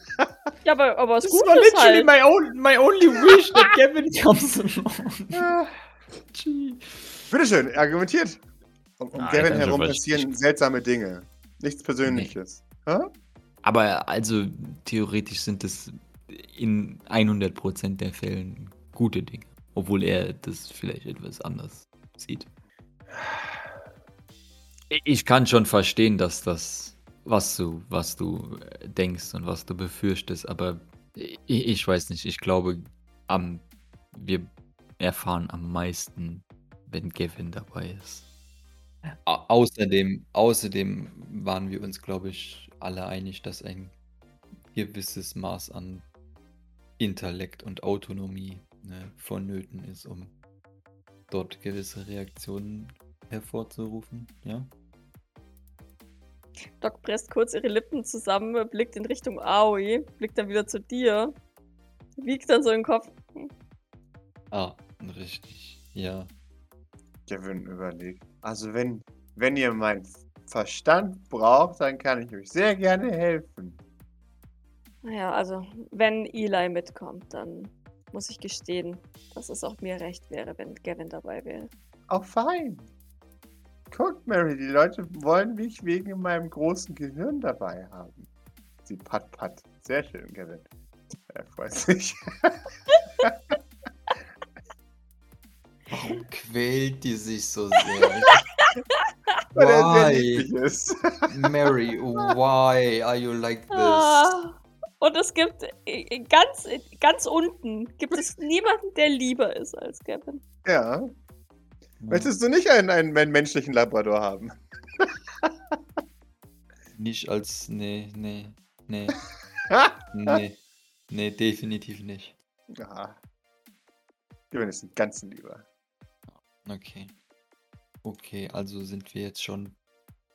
Ja, aber, aber es Das gut war ist literally halt. my, own, my only wish that Gavin comes along. Gee. Bitteschön, argumentiert. Um, um Nein, Gavin also herum passieren seltsame Dinge. Nichts Persönliches. Hä? Aber also theoretisch sind es in 100% der Fällen gute Dinge. Obwohl er das vielleicht etwas anders sieht. Ich kann schon verstehen, dass das, was du, was du äh, denkst und was du befürchtest, aber ich, ich weiß nicht, ich glaube, am, wir erfahren am meisten, wenn Gavin dabei ist. Au- Außerdem, außerdem waren wir uns, glaube ich, alle einig, dass ein gewisses Maß an Intellekt und Autonomie ne, vonnöten ist, um dort gewisse Reaktionen hervorzurufen. Ja. Doc presst kurz ihre Lippen zusammen, blickt in Richtung Aoi, blickt dann wieder zu dir, wiegt dann so den Kopf. Ah, richtig. Ja. Gavin überlegt. Also wenn, wenn ihr meinen Verstand braucht, dann kann ich euch sehr gerne helfen. Naja, also, wenn Eli mitkommt, dann muss ich gestehen, dass es auch mir recht wäre, wenn Gavin dabei wäre. Auch fein. Guckt, Mary, die Leute wollen mich wegen meinem großen Gehirn dabei haben. Sie pat pat. Sehr schön, Gavin. Er freut sich. Warum quält die sich so sehr? Er Why? Mary, why are you like this? Und es gibt äh, ganz, ganz unten gibt es niemanden, der lieber ist als Gavin. Ja. Möchtest du nicht einen, einen, einen menschlichen Labrador haben? Nicht als. Nee, nee, nee, nee. Nee, definitiv nicht. ja. Gavin ist ein ganz lieber. Okay. Okay, also sind wir jetzt schon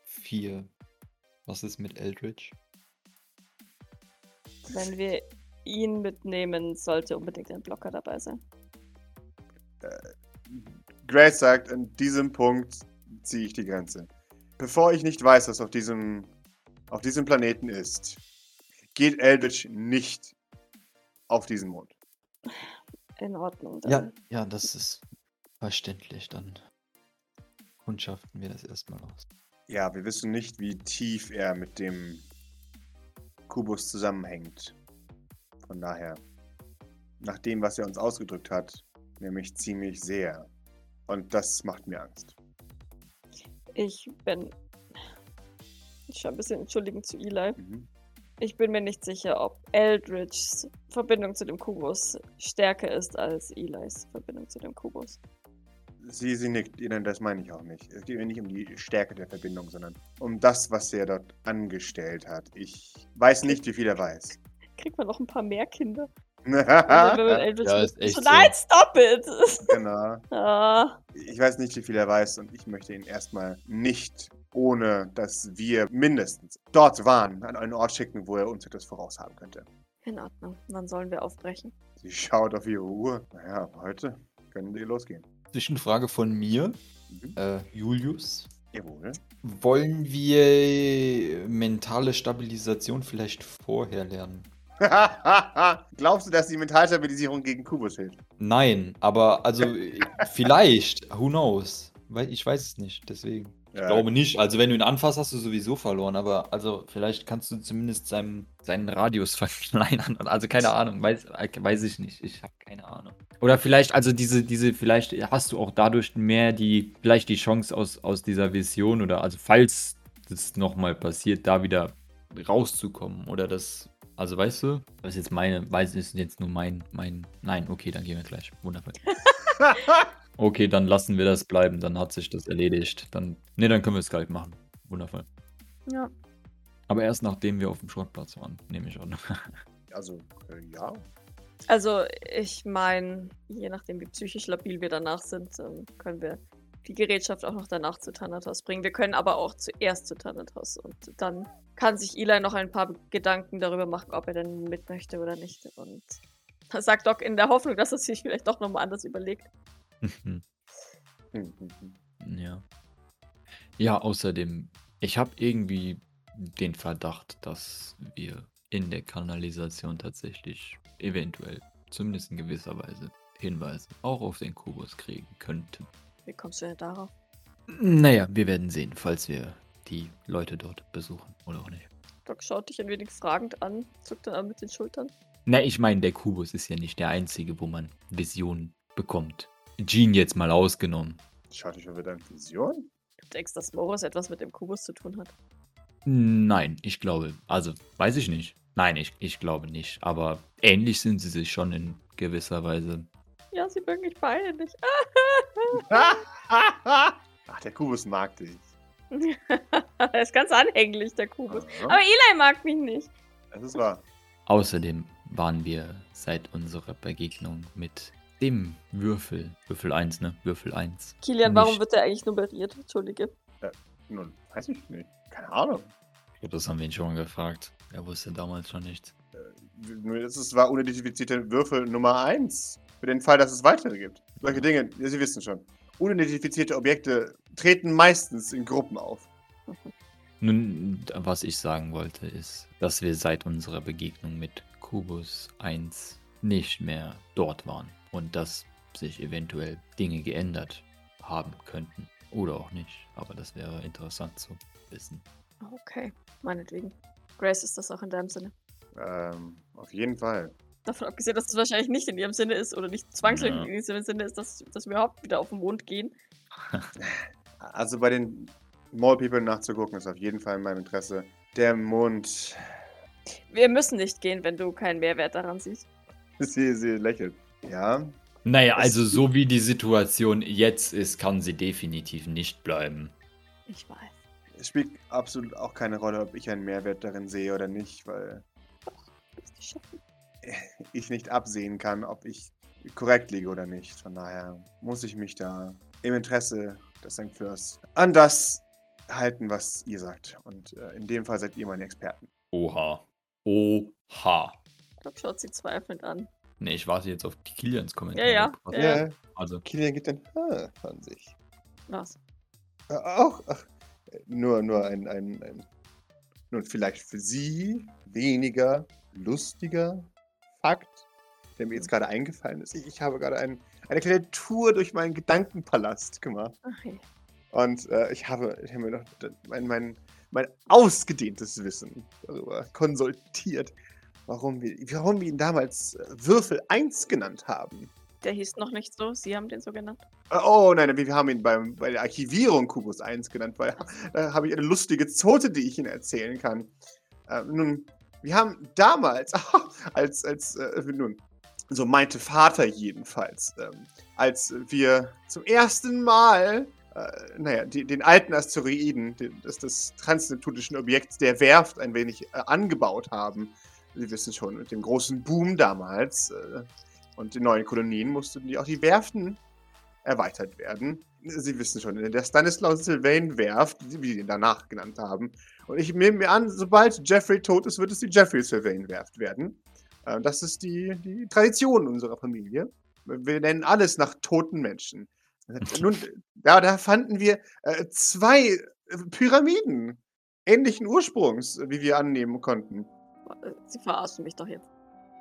vier. Was ist mit Eldritch? Wenn wir ihn mitnehmen, sollte unbedingt ein Blocker dabei sein. Grace sagt, an diesem Punkt ziehe ich die Grenze. Bevor ich nicht weiß, was auf diesem, auf diesem Planeten ist, geht Eldritch nicht auf diesen Mond. In Ordnung. Dann. Ja, ja, das ist verständlich. Dann kundschaften wir das erstmal aus. Ja, wir wissen nicht, wie tief er mit dem Kubus zusammenhängt. Von daher, nach dem, was er uns ausgedrückt hat, nämlich ziemlich sehr. Und das macht mir Angst. Ich bin. Ich schaue ein bisschen entschuldigend zu Eli. Mhm. Ich bin mir nicht sicher, ob Eldridge's Verbindung zu dem Kubus stärker ist als Elis Verbindung zu dem Kubus. Sie, sie nickt. Ihnen, das meine ich auch nicht. Es geht mir nicht um die Stärke der Verbindung, sondern um das, was er dort angestellt hat. Ich weiß nicht, wie viel er weiß. Kriegt man noch ein paar mehr Kinder? Ja, ist echt so, so. Nein, stop it! Genau. ah, Ich weiß nicht, wie viel er weiß und ich möchte ihn erstmal nicht, ohne dass wir mindestens dort waren, an einen Ort schicken, wo er uns etwas voraus haben könnte. in Ordnung. Wann sollen wir aufbrechen? Sie schaut auf ihre Uhr. Naja, heute können wir losgehen. Zwischenfrage von mir, Mhm. äh, Julius. Jawohl. Wollen wir mentale Stabilisation vielleicht vorher lernen? Glaubst du, dass die Mentalstabilisierung gegen Kubus hilft? Nein, aber also äh, vielleicht, who knows? Ich weiß es nicht, deswegen. Ich Ja. glaube nicht. Also wenn du ihn anfasst, hast du sowieso verloren, aber also vielleicht kannst du zumindest seinen, seinen Radius verkleinern. Also keine Ahnung, weiß, weiß ich nicht. Ich habe keine Ahnung. Oder vielleicht, also diese, diese, vielleicht hast du auch dadurch mehr die, vielleicht die Chance aus, aus dieser Vision oder also falls das nochmal passiert, da wieder rauszukommen. Oder das, also weißt du, das ist jetzt meine, weiß ist jetzt nur mein, mein, nein, okay, dann gehen wir gleich. Wundervoll. Okay, dann lassen wir das bleiben, dann hat sich das erledigt. Dann, ne, dann können wir Skype machen. Wundervoll. Ja. Aber erst nachdem wir auf dem Schrottplatz waren, nehme ich an. Also, äh, ja. Also, ich meine, je nachdem, wie psychisch labil wir danach sind, ähm, können wir die Gerätschaft auch noch danach zu Thanatos bringen. Wir können aber auch zuerst zu Thanatos und dann kann sich Eli noch ein paar Gedanken darüber machen, ob er denn mit möchte oder nicht. Und das sagt Doc in der Hoffnung, dass er sich vielleicht doch nochmal anders überlegt. Hm, hm, hm. ja. Ja, außerdem, ich habe irgendwie den Verdacht, dass wir in der Kanalisation tatsächlich eventuell, zumindest in gewisser Weise, Hinweise auch auf den Kubus kriegen könnten. Wie kommst du denn darauf? Naja, wir werden sehen, falls wir die Leute dort besuchen oder auch nicht. Doc schaut dich ein wenig fragend an, zuckt dann an mit den Schultern. Na, ich meine, der Kubus ist ja nicht der einzige, wo man Visionen bekommt. Jean jetzt mal ausgenommen. Schaut dich mal wieder an Vision? Du denkst, dass Morris etwas mit dem Kubus zu tun hat? Nein, ich glaube, also weiß ich nicht. Nein, ich, ich glaube nicht. Aber ähnlich sind sie sich schon in gewisser Weise. Ja, sie mögen mich beide nicht. Ach, der Kubus mag dich. er ist ganz anhänglich, der Kubus. Aha. Aber Eli mag mich nicht. Das ist wahr. Außerdem waren wir seit unserer Begegnung mit dem Würfel, Würfel 1, ne? Würfel 1. Kilian, warum Nicht. wird er eigentlich nummeriert? Entschuldige. Nun, weiß ich nicht. Keine Ahnung. Ich glaube, das haben wir ihn schon gefragt. Er wusste damals schon nichts. Nur Das ist, war unidentifizierte Würfel Nummer 1. Für den Fall, dass es weitere gibt. Solche Dinge, ja, Sie wissen schon. Unidentifizierte Objekte treten meistens in Gruppen auf. Nun, was ich sagen wollte, ist, dass wir seit unserer Begegnung mit Kubus 1 nicht mehr dort waren und dass sich eventuell Dinge geändert haben könnten. Oder auch nicht. Aber das wäre interessant zu wissen. Okay, meinetwegen. Grace, ist das auch in deinem Sinne? Ähm, auf jeden Fall. Davon abgesehen, dass es wahrscheinlich nicht in ihrem Sinne ist oder nicht zwangsläufig Ja. in ihrem Sinne ist, dass, dass wir überhaupt wieder auf den Mond gehen. Also bei den Mall People nachzugucken, ist auf jeden Fall in meinem Interesse. Der Mond. Wir müssen nicht gehen, wenn du keinen Mehrwert daran siehst. Sie, sie lächelt. Ja. Naja, Es- also so wie die Situation jetzt ist, kann sie definitiv nicht bleiben. Ich weiß. Es spielt absolut auch keine Rolle, ob ich einen Mehrwert darin sehe oder nicht, weil ich nicht absehen kann, ob ich korrekt liege oder nicht. Von daher muss ich mich da im Interesse des St. Fleurs an das halten, was ihr sagt. Und äh, in dem Fall seid ihr meine Experten. Oha. Oha. Doc schaut sie zweifelnd an. Ne, ich warte jetzt auf die Kilians Kommentar. Ja, ja. Ja. Also, Kilian gibt ein Ha von sich. Was? Äh, auch. Ach, nur, nur ein, ein, ein. Nun, vielleicht für Sie weniger lustiger Fakt, der mir jetzt gerade eingefallen ist. Ich, ich habe gerade ein, eine kleine Tour durch meinen Gedankenpalast gemacht. Ach je. Und äh, ich habe, ich habe mir noch mein, mein, mein ausgedehntes Wissen darüber konsultiert, warum wir, warum wir ihn damals äh, Würfel 1 genannt haben. Der hieß noch nicht so. Sie haben den so genannt. Äh, Oh nein, wir haben ihn beim, bei der Archivierung Kubus 1 genannt, weil da habe ich eine lustige Zote, die ich Ihnen erzählen kann. Äh, nun, wir haben damals, als, als, äh, nun, so meinte Vater jedenfalls, ähm, als wir zum ersten Mal, äh, naja, die, den alten Asteroiden, den, das, das transneptunischen Objekt der Werft ein wenig äh, angebaut haben. Sie wissen schon, mit dem großen Boom damals äh, und den neuen Kolonien mussten die auch die Werften erweitert werden. Sie wissen schon, in der Stanislaus Sylvain Werft, wie wir ihn danach genannt haben. Und ich nehme mir an, sobald Jeffrey tot ist, wird es die Jeffrey Sylvain Werft werden. Äh, Das ist die, die Tradition unserer Familie. Wir nennen alles nach toten Menschen. Nun, ja, da fanden wir äh, zwei Pyramiden ähnlichen Ursprungs, wie wir annehmen konnten. Sie verarschen mich doch jetzt.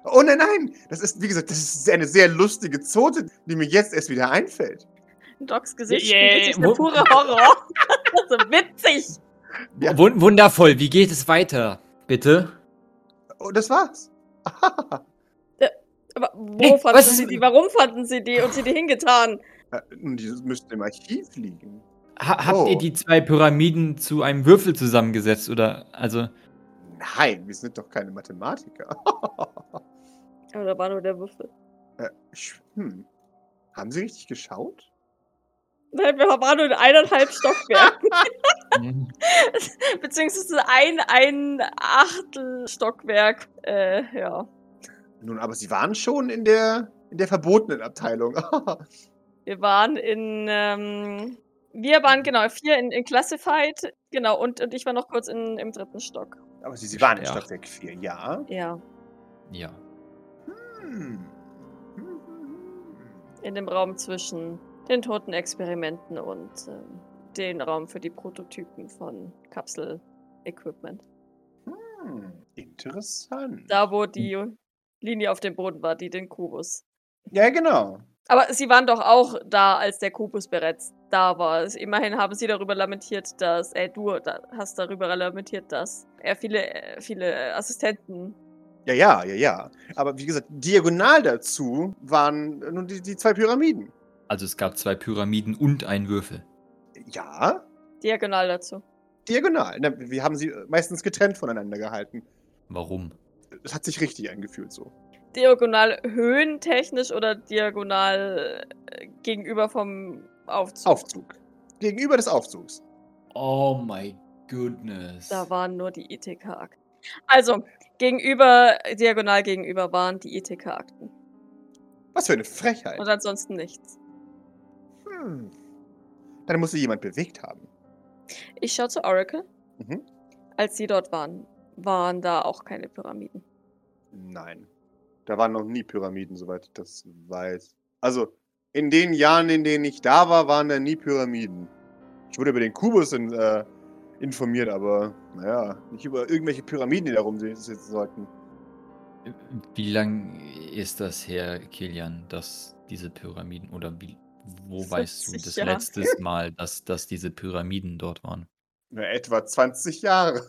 Oh nein, nein! Das ist, wie gesagt, das ist eine sehr lustige Zote, die mir jetzt erst wieder einfällt. Docs Gesicht Yeah, sich der pure Horror. so witzig. Ja. Wun- wundervoll. Wie geht es weiter? Bitte? Oh, das war's. Aber wo Hey, fanden ist- sie die? Warum fanden sie die und sie die hingetan? Äh, nun, die müssten im Archiv liegen. Ha habt Oh. ihr die zwei Pyramiden zu einem Würfel zusammengesetzt? Oder, also, Nein, wir sind doch keine Mathematiker. Aber da war nur der Würfel. äh, hm. Haben Sie richtig geschaut? Nein, wir waren nur in eineinhalb Stockwerken. Beziehungsweise ein, ein Achtel Stockwerk. Äh, ja. Nun, aber sie waren schon in der, in der verbotenen Abteilung. Wir waren in, ähm, wir waren genau vier in, in Classified, genau, und, und ich war noch kurz in, im dritten Stock. Aber sie, sie waren in. Stockwerk 4, ja. Ja, Ja. Hm. in dem Raum zwischen den toten Experimenten und ähm, den Raum für die Prototypen von Kapsel-Equipment. Hm. Interessant. Da, wo die Linie auf dem Boden war, die den Kubus. Ja, genau. Aber sie waren doch auch da, als der Kubus bereits da war. Also immerhin haben sie darüber lamentiert, dass, äh, du da, hast darüber lamentiert, dass er viele, äh, viele Assistenten. Ja, ja, ja, ja. Aber wie gesagt, diagonal dazu waren nun die, die zwei Pyramiden. Also es gab zwei Pyramiden und einen Würfel. Ja, Diagonal dazu. diagonal. Na, Wir haben sie meistens getrennt voneinander gehalten. Warum? Es hat sich richtig angefühlt so. Diagonal höhentechnisch oder diagonal äh, gegenüber vom Aufzug? Aufzug. Gegenüber des Aufzugs. Oh my goodness. Da waren nur die ITK-Akten. Also, gegenüber, diagonal gegenüber waren die ITK-Akten. Was für eine Frechheit. Und ansonsten nichts. Hm. Dann muss sie jemand bewegt haben. Ich schaue zu Oracle. Mhm. Als sie dort waren, waren da auch keine Pyramiden. Nein. Da waren noch nie Pyramiden, soweit ich das weiß. Also, in den Jahren, in denen ich da war, waren da nie Pyramiden. Ich wurde über den Kubus in, äh, informiert, aber naja, nicht über irgendwelche Pyramiden, die da rumsitzen sollten. Wie lang ist das her, Kilian, dass diese Pyramiden oder wie, wo weißt du 40 das Jahre. letztes Mal, dass, dass diese Pyramiden dort waren? Na, etwa 20 Jahre.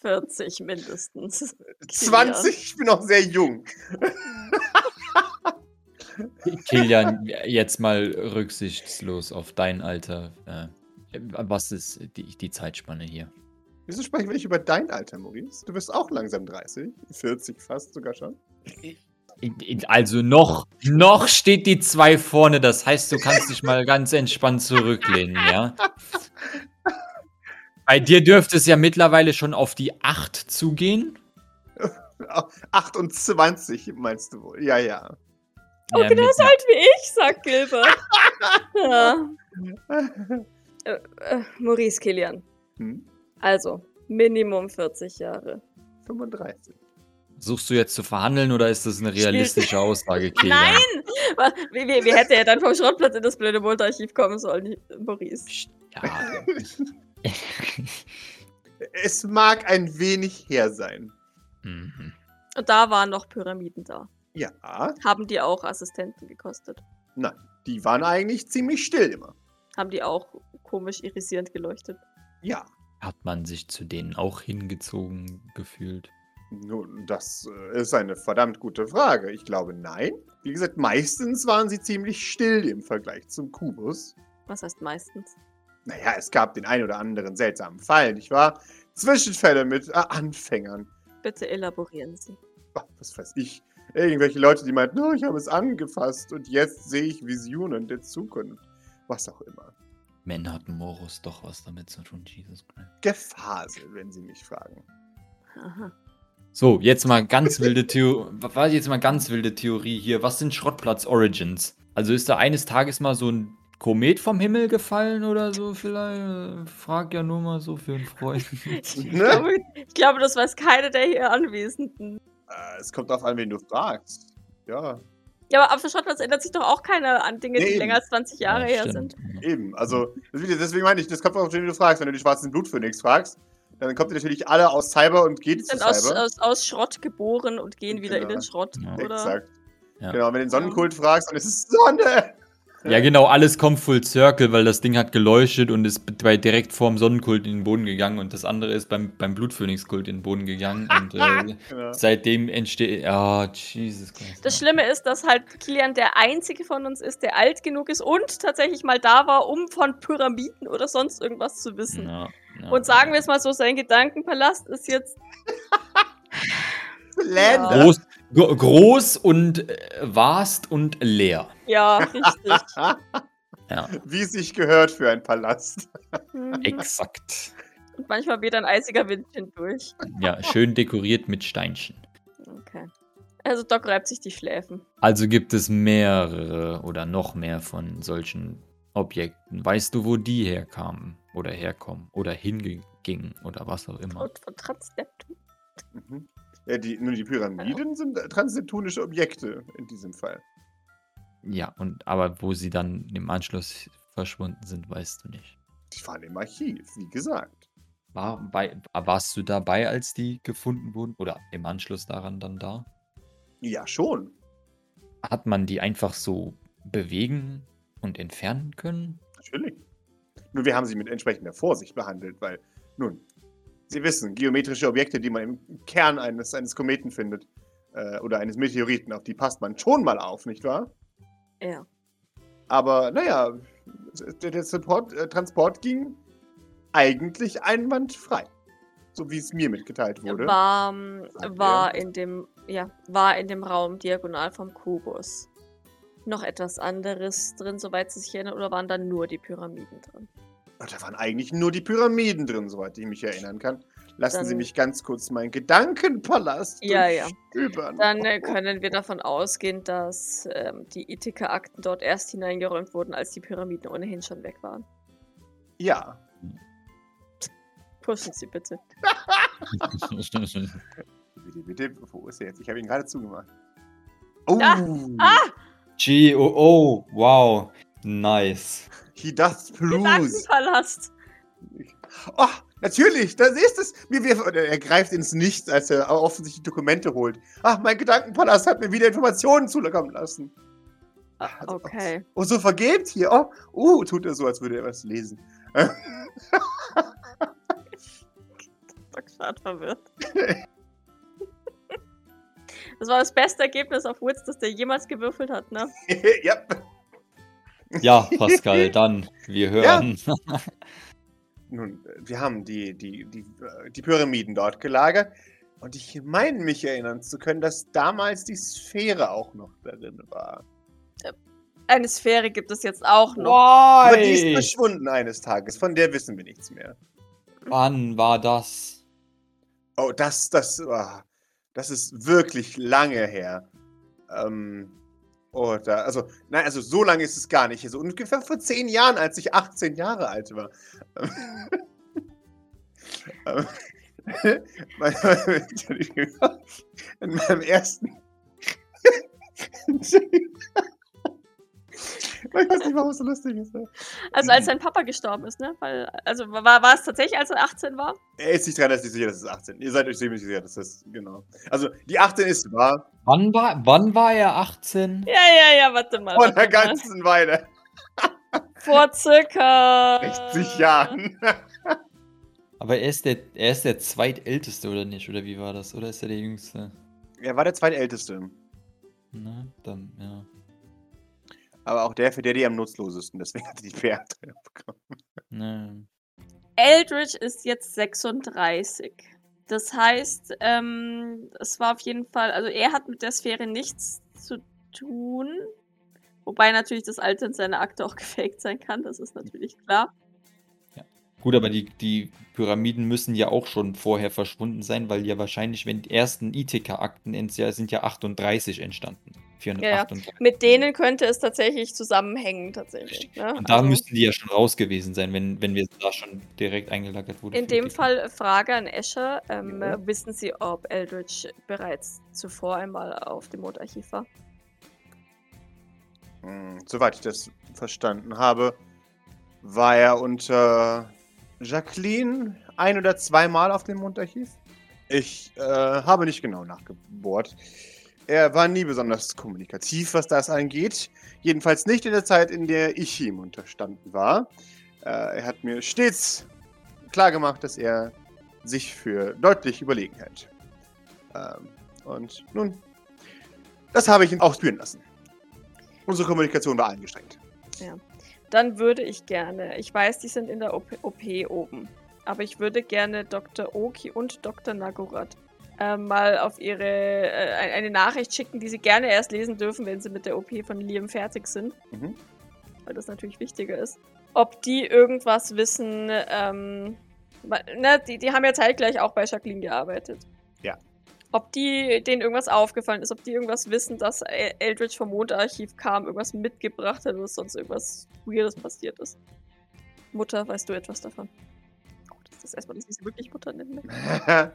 40 mindestens. 20? Ich bin noch sehr jung. Kilian, jetzt mal rücksichtslos auf dein Alter. Äh, was ist die, die Zeitspanne hier? Wieso sprechen wir nicht über dein Alter, Maurice? Du bist auch langsam 30. 40 fast sogar schon. Also noch, noch steht die 2 vorne, das heißt, du kannst dich mal ganz entspannt zurücklehnen, ja? Bei dir dürfte es ja mittlerweile schon auf die 8 zugehen. 28 meinst du wohl? Ja, ja. Oh, Ja, genau so alt wie ich, sagt Gilbert. ja. äh, äh, Maurice Kilian. Hm? Also, Minimum 40 Jahre. 35. Suchst du jetzt zu verhandeln oder ist das eine realistische Aussage, Kilian? Nein! Wie, wie, wie hätte er dann vom Schrottplatz in das blöde Mondarchiv kommen sollen, Maurice? Ja. Es mag ein wenig her sein. mhm. Und da waren noch Pyramiden da. Ja, Haben die auch Assistenten gekostet? nein. Die waren eigentlich ziemlich still immer. Haben die auch komisch irisierend geleuchtet? Ja. Hat man sich zu denen auch hingezogen gefühlt? Nun, das äh, ist eine verdammt gute Frage. Ich glaube, nein. Wie gesagt, meistens waren sie ziemlich still im Vergleich zum Kubus. Was heißt meistens? Naja, es gab den ein oder anderen seltsamen Fall, nicht wahr? Zwischenfälle mit äh, Anfängern. Bitte elaborieren Sie. Ach, was weiß ich. Irgendwelche Leute, die meinten, oh, ich habe es angefasst und jetzt sehe ich Visionen der Zukunft. Was auch immer. Men hat Morus doch was damit zu tun, Jesus Christ. Gefasel, wenn Sie mich fragen. Aha. So, jetzt mal ganz wilde Theorie. War jetzt mal ganz wilde Theorie hier. Was sind Schrottplatz-Origins? Also ist da eines Tages mal so ein Komet vom Himmel gefallen oder so vielleicht? Frag ja nur mal so für einen Freund. Ich, Ne? glaube, ich glaube, das weiß keiner der hier Anwesenden. Äh, es kommt darauf an, wen du fragst. Ja, Ja, aber auf dem Schrottplatz ändert sich doch auch keiner an Dinge, Nee, die eben. länger als 20 Jahre Ja, her sind. eben. Also, deswegen meine ich, das kommt darauf an, wen du fragst. Wenn du die schwarzen Blutphönix fragst, dann kommt ihr natürlich alle aus Cyber und geht Die zu sind aus, Cyber. aus, aus Schrott geboren und gehen wieder in Genau. den Schrott, Ja. oder? Exakt. Ja. Genau, wenn du den Sonnenkult fragst, dann ist es Sonne. Ja, genau, alles kommt full circle, weil das Ding hat geleuchtet und ist bei direkt vorm Sonnenkult in den Boden gegangen und das andere ist beim, beim Blutphönix-Kult in den Boden gegangen und äh, Genau. seitdem entsteht. Ja, Jesus Christ. Das Schlimme ist, dass halt Kilian der einzige von uns ist, der alt genug ist und tatsächlich mal da war, um von Pyramiden oder sonst irgendwas zu wissen. Ja, ja. Und sagen wir es mal so, sein Gedankenpalast ist jetzt Länder. Groß, gro- groß und äh, vast und leer. ja richtig. Ja, Wie sich gehört für einen Palast. Mhm. exakt. Und manchmal weht ein eisiger Wind hindurch. Ja, schön dekoriert mit Steinchen. Okay. Also Doc reibt sich die Schläfen. Also gibt es mehrere oder noch mehr von solchen Objekten. Weißt du, wo die herkamen oder herkommen oder hingingen oder was auch immer? Und von Transdeptum. Mhm. Ja, die, nur die Pyramiden sind äh, transzeptonische Objekte in diesem Fall. Ja, und aber wo sie dann im Anschluss verschwunden sind, weißt du nicht. Die waren im Archiv, wie gesagt. War bei, warst du dabei, als die gefunden wurden? Oder im Anschluss daran dann da? Ja, schon. Hat man die einfach so bewegen und entfernen können? Natürlich. Nur wir haben sie mit entsprechender Vorsicht behandelt, weil, nun, Sie wissen, geometrische Objekte, die man im Kern eines, eines Kometen findet, äh, oder eines Meteoriten, auf die passt man schon mal auf, nicht wahr? Ja. Aber naja, der, der Support, äh, Transport ging eigentlich einwandfrei. So wie es mir mitgeteilt wurde. War, ähm, war in dem, ja, war in dem Raum diagonal vom Kubus. Noch etwas anderes drin, soweit sie sich erinnern, oder waren da nur die Pyramiden drin? Ach, Da waren eigentlich nur die Pyramiden drin, soweit ich mich erinnern kann. Lassen Sie Dann- mich ganz kurz meinen Gedankenpalast Ja, ja. durchstöbern. Dann äh, können wir davon ausgehen, dass ähm, die Ithika-Akten dort erst hineingeräumt wurden, als die Pyramiden ohnehin schon weg waren. Ja. Pushen Sie bitte. Bitte, bitte, wo ist er jetzt? Ich habe ihn gerade zugemacht. Oh! Ah! Gee, oh, oh, wow. Nice. He does blues. Gedankenpalast! Oh, natürlich, das ist es. Mir, er greift ins Nichts, als er offensichtlich Dokumente holt. Ach, mein Gedankenpalast hat mir wieder Informationen zukommen lassen. Also, Okay. Oh, so vergebt hier. Oh, uh, tut er so, als würde er was lesen. Doc verwirrt. Das war das beste Ergebnis auf Wits, das der jemals gewürfelt hat, ne? ja. Ja, Pascal, dann, wir hören. Nun, äh, wir haben die, die, die, äh, die Pyramiden dort gelagert. Und ich meine mich erinnern zu können, dass damals die Sphäre auch noch darin war. Eine Sphäre gibt es jetzt auch noch. Aber die ist verschwunden eines Tages. Von der wissen wir nichts mehr. Wann war das? Oh, das, das, ah, das ist wirklich lange her. Ähm, oh, da, also, nein, also so lange ist es gar nicht. So ungefähr vor zehn Jahren, als ich 18 Jahre alt war. In meinem ersten. Ich weiß nicht, warum es so lustig ist. ne? Also als sein Papa gestorben ist, ne? Weil, also war, war es tatsächlich, als er 18 war? Er ist sich dran, er ist sich sicher, dass es 18 Ihr seid euch ziemlich sicher, dass das, genau. Also, die 18 ist wahr. Wann war, wann war er 18? Ja, ja, ja, warte mal. Von warte der mal. ganzen Weile. Vor circa 60 Jahren. Aber er ist, der, er ist der zweitälteste, oder nicht? Oder wie war das? Oder ist er der jüngste? Er war der zweitälteste. Na, dann, ja. Aber auch der, für der die am nutzlosesten. Deswegen hat er die PR bekommen. Ne. Eldridge ist jetzt 36. Das heißt, ähm, es war auf jeden Fall, also er hat mit der Sphäre nichts zu tun. Wobei natürlich das Alter in seiner Akte auch gefaked sein kann, das ist natürlich klar. Gut, aber die, die Pyramiden müssen ja auch schon vorher verschwunden sein, weil ja wahrscheinlich, wenn die ersten Ithika-Akten ins Jahr sind ja 38 entstanden. 438. Mit denen könnte es tatsächlich zusammenhängen, tatsächlich. Ne? Und da Also müssten die ja schon raus gewesen sein, wenn, wenn wir da schon direkt eingelagert wurden. in dem. Fall Frage an Escher. Ähm, Ja. äh, Wissen Sie, ob Eldridge bereits zuvor einmal auf dem Mondarchiv war? Hm, soweit ich das verstanden habe, war er unter Jacqueline ein- oder zweimal auf dem Mondarchiv. Ich äh, habe nicht genau nachgebohrt. Er war nie besonders kommunikativ, was das angeht. Jedenfalls nicht in der Zeit, in der ich ihm unterstanden war. Äh, er hat mir stets klargemacht, dass er sich für deutlich überlegen hält. Ähm, und nun, das habe ich ihn auch spüren lassen. Unsere Kommunikation war angestrengt. Dann würde ich gerne, ich weiß, die sind in der OP, OP oben, aber ich würde gerne Dr. Oki und Dr. Nagurat äh, mal auf ihre äh, ein- eine Nachricht schicken, die sie gerne erst lesen dürfen, wenn sie mit der OP von Liam fertig sind. Mhm. weil das natürlich wichtiger ist. Ob die irgendwas wissen, ähm, ne, die, die haben ja zeitgleich auch bei Jacqueline gearbeitet. Ja. Ob die, denen irgendwas aufgefallen ist, ob die irgendwas wissen, dass El- Eldridge vom Mondarchiv kam, irgendwas mitgebracht hat oder sonst irgendwas Weirdes passiert ist. Mutter, weißt du etwas davon? Oh, das ist das erstmal, dass ich sie wirklich Mutter nenne.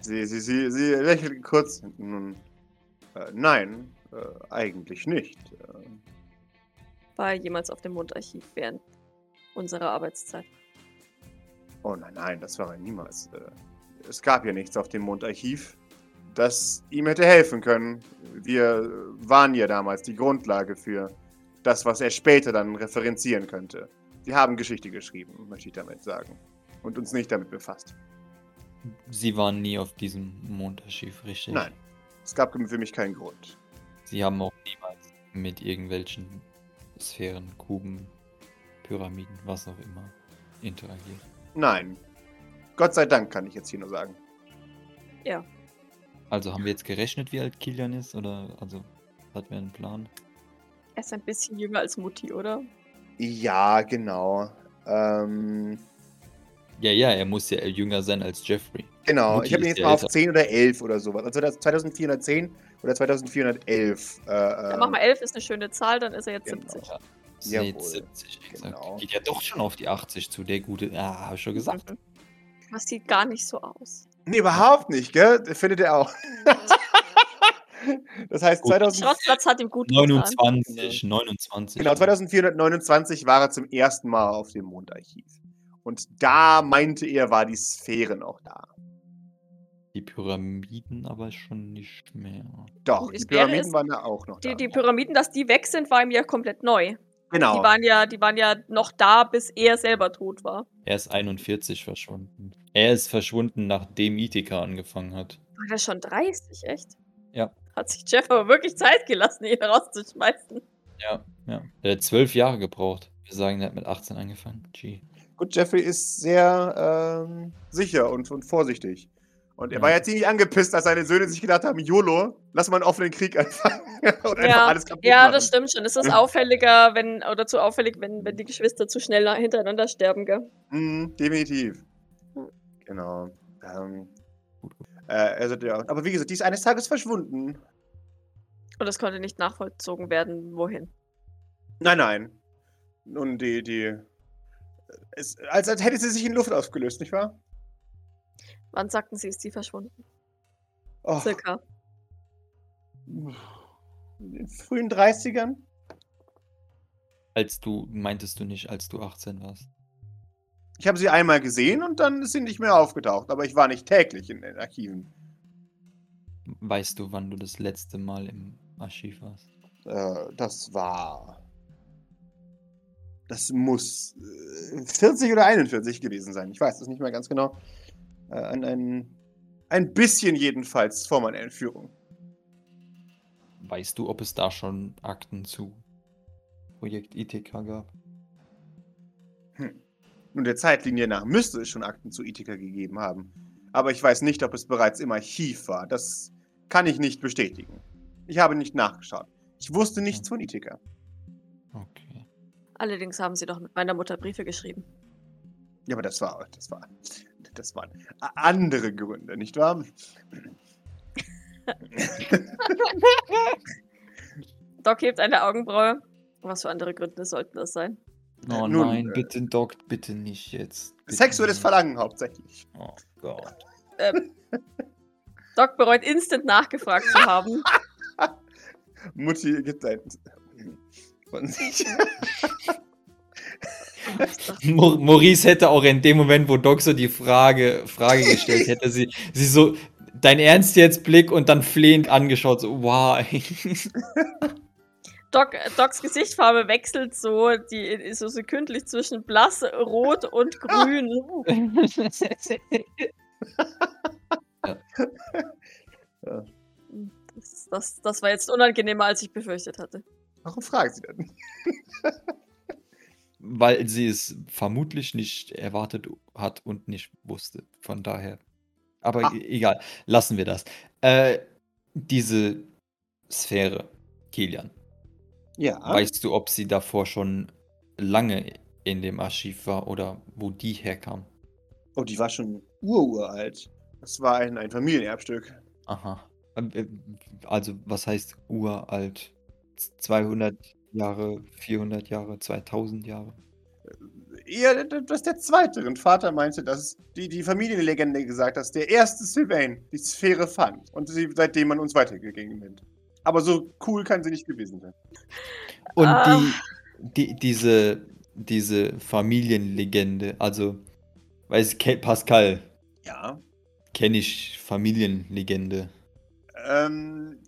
sie, sie, sie, sie lächelt kurz. Nun, äh, nein, äh, eigentlich nicht. Äh, War jemals auf dem Mondarchiv während unserer Arbeitszeit. oh nein, nein, das war er niemals. Äh, es gab ja nichts auf dem Mondarchiv, das ihm hätte helfen können. Wir waren ja damals die Grundlage für das, was er später dann referenzieren könnte. Sie haben Geschichte geschrieben, möchte ich damit sagen. Und uns nicht damit befasst. Sie waren nie auf diesem Mondarchiv, richtig? Nein, es gab für mich keinen Grund. Sie haben auch niemals mit irgendwelchen Sphären, Kuben, Pyramiden, was auch immer, interagiert. Nein. Gott sei Dank kann ich jetzt hier nur sagen. Also haben wir jetzt gerechnet, wie alt Kilian ist? Oder also hatten wir einen Plan? Er ist ein bisschen jünger als Mutti, oder? Ja, genau. Ähm, Ja, ja, er muss ja jünger sein als Jeffrey. genau, Mutti ich habe ihn jetzt ja mal auf älter. 10 oder 11 oder sowas. Also das 2410 oder 2411. Äh, Dann ähm, mach mal 11 ist eine schöne Zahl, dann ist er jetzt Genau. 70. Ja. Jawohl, Seit 70, exakt. genau. Geht ja doch schon auf die 80 zu, der gute. Ah, hab ich schon gesagt. Mhm. Das sieht gar nicht so aus. Nee, überhaupt nicht, gell? Findet er auch. das heißt, Gut. 2000, Schrottplatz hat ihm gut getan. 29, 29. genau, 2429 war er zum ersten Mal auf dem Mondarchiv. Und da meinte er, war die Sphäre noch da. Die Pyramiden aber schon nicht mehr. Doch, Die die Pyramiden waren da auch noch da. Die, die Pyramiden, dass die weg sind, war ihm ja komplett neu. genau. Die, waren ja, die waren ja noch da, bis er selber tot war. Er ist 41 verschwunden. Er ist verschwunden, nachdem Itika angefangen hat. War der schon 30, echt? Ja. Hat sich Jeff aber wirklich Zeit gelassen, ihn rauszuschmeißen. Ja, ja. Der hat zwölf Jahre gebraucht. Wir sagen, der hat mit 18 angefangen. G. Gut, Jeffrey ist sehr ähm, sicher und, und vorsichtig. Und er Ja. war ja ziemlich angepisst, dass seine Söhne sich gedacht haben, YOLO, lass mal einen offenen Krieg anfangen. und einfach alles kaputt Ja, machen. das stimmt schon. Es ist auffälliger, wenn, oder zu auffällig, wenn, wenn die Geschwister zu schnell hintereinander sterben, gell? Mhm, definitiv. Genau. Ähm, äh, also, ja. Aber wie gesagt, die ist eines Tages verschwunden. Und es konnte nicht nachvollzogen werden, wohin. Nein, nein. Nun, die, die. Es, als, als hätte sie sich in Luft aufgelöst, nicht wahr? Wann sagten sie, ist sie verschwunden? Oh, Circa. in den frühen 30ern? Als du, meintest du nicht, als du 18 warst? Ich habe sie einmal gesehen und dann ist sie nicht mehr aufgetaucht. Aber ich war nicht täglich in den Archiven. Weißt du, wann du das letzte Mal im Archiv warst? Äh, das war. Das muss äh, 40 oder 41 gewesen sein. Ich weiß das nicht mehr ganz genau. Äh, ein, ein, ein bisschen jedenfalls vor meiner Entführung. Weißt du, ob es da schon Akten zu Projekt ITK gab? Hm. Nun, der Zeitlinie nach müsste es schon Akten zu Ithika gegeben haben. Aber ich weiß nicht, ob es bereits im Archiv war. Das kann ich nicht bestätigen. Ich habe nicht nachgeschaut. Ich wusste nichts von Ithika. Allerdings haben sie doch mit meiner Mutter Briefe geschrieben. Ja, aber das war, das war, das waren andere Gründe, nicht wahr? Doc hebt eine Augenbraue. Was für andere Gründe sollten das sein? Oh Nun, nein, äh, bitte, Doc, bitte nicht jetzt. Bitte Sexuelles nicht. Verlangen hauptsächlich. Oh Gott. Ähm, Doc bereut instant nachgefragt zu haben. Mutti gibt ein von sich. Maurice hätte auch in dem Moment, wo Doc so die Frage, Frage gestellt hätte, sie, sie so, dein Ernst jetzt Blick und dann flehend angeschaut, so, wow. Doc, Docs Gesichtsfarbe wechselt so, die ist so sekündlich zwischen blass, rot und grün. Das, das, das war jetzt unangenehmer, als ich befürchtet hatte. Warum fragen Sie denn? Weil sie es vermutlich nicht erwartet hat und nicht wusste. Von daher. Aber Ah. e- egal, lassen wir das. Äh, diese Sphäre, Kilian, Ja. weißt du, ob sie davor schon lange in dem Archiv war oder wo die herkam. Oh, die war schon ururalt. Das war ein, ein Familienerbstück. Aha. Ähm, äh, Also, was heißt uralt? 200 Jahre, 400 Jahre, 2000 Jahre? Eher das der zweite. Und Vater meinte, dass die, die Familienlegende gesagt hat, dass der erste Sylvain die Sphäre fand und sie seitdem an uns weitergegeben wird. Aber so cool kann sie nicht gewesen sein. Und Ah. die, die, diese, diese Familienlegende, also, weiß Ke- Pascal, Ja. kenne ich Familienlegende. Ähm,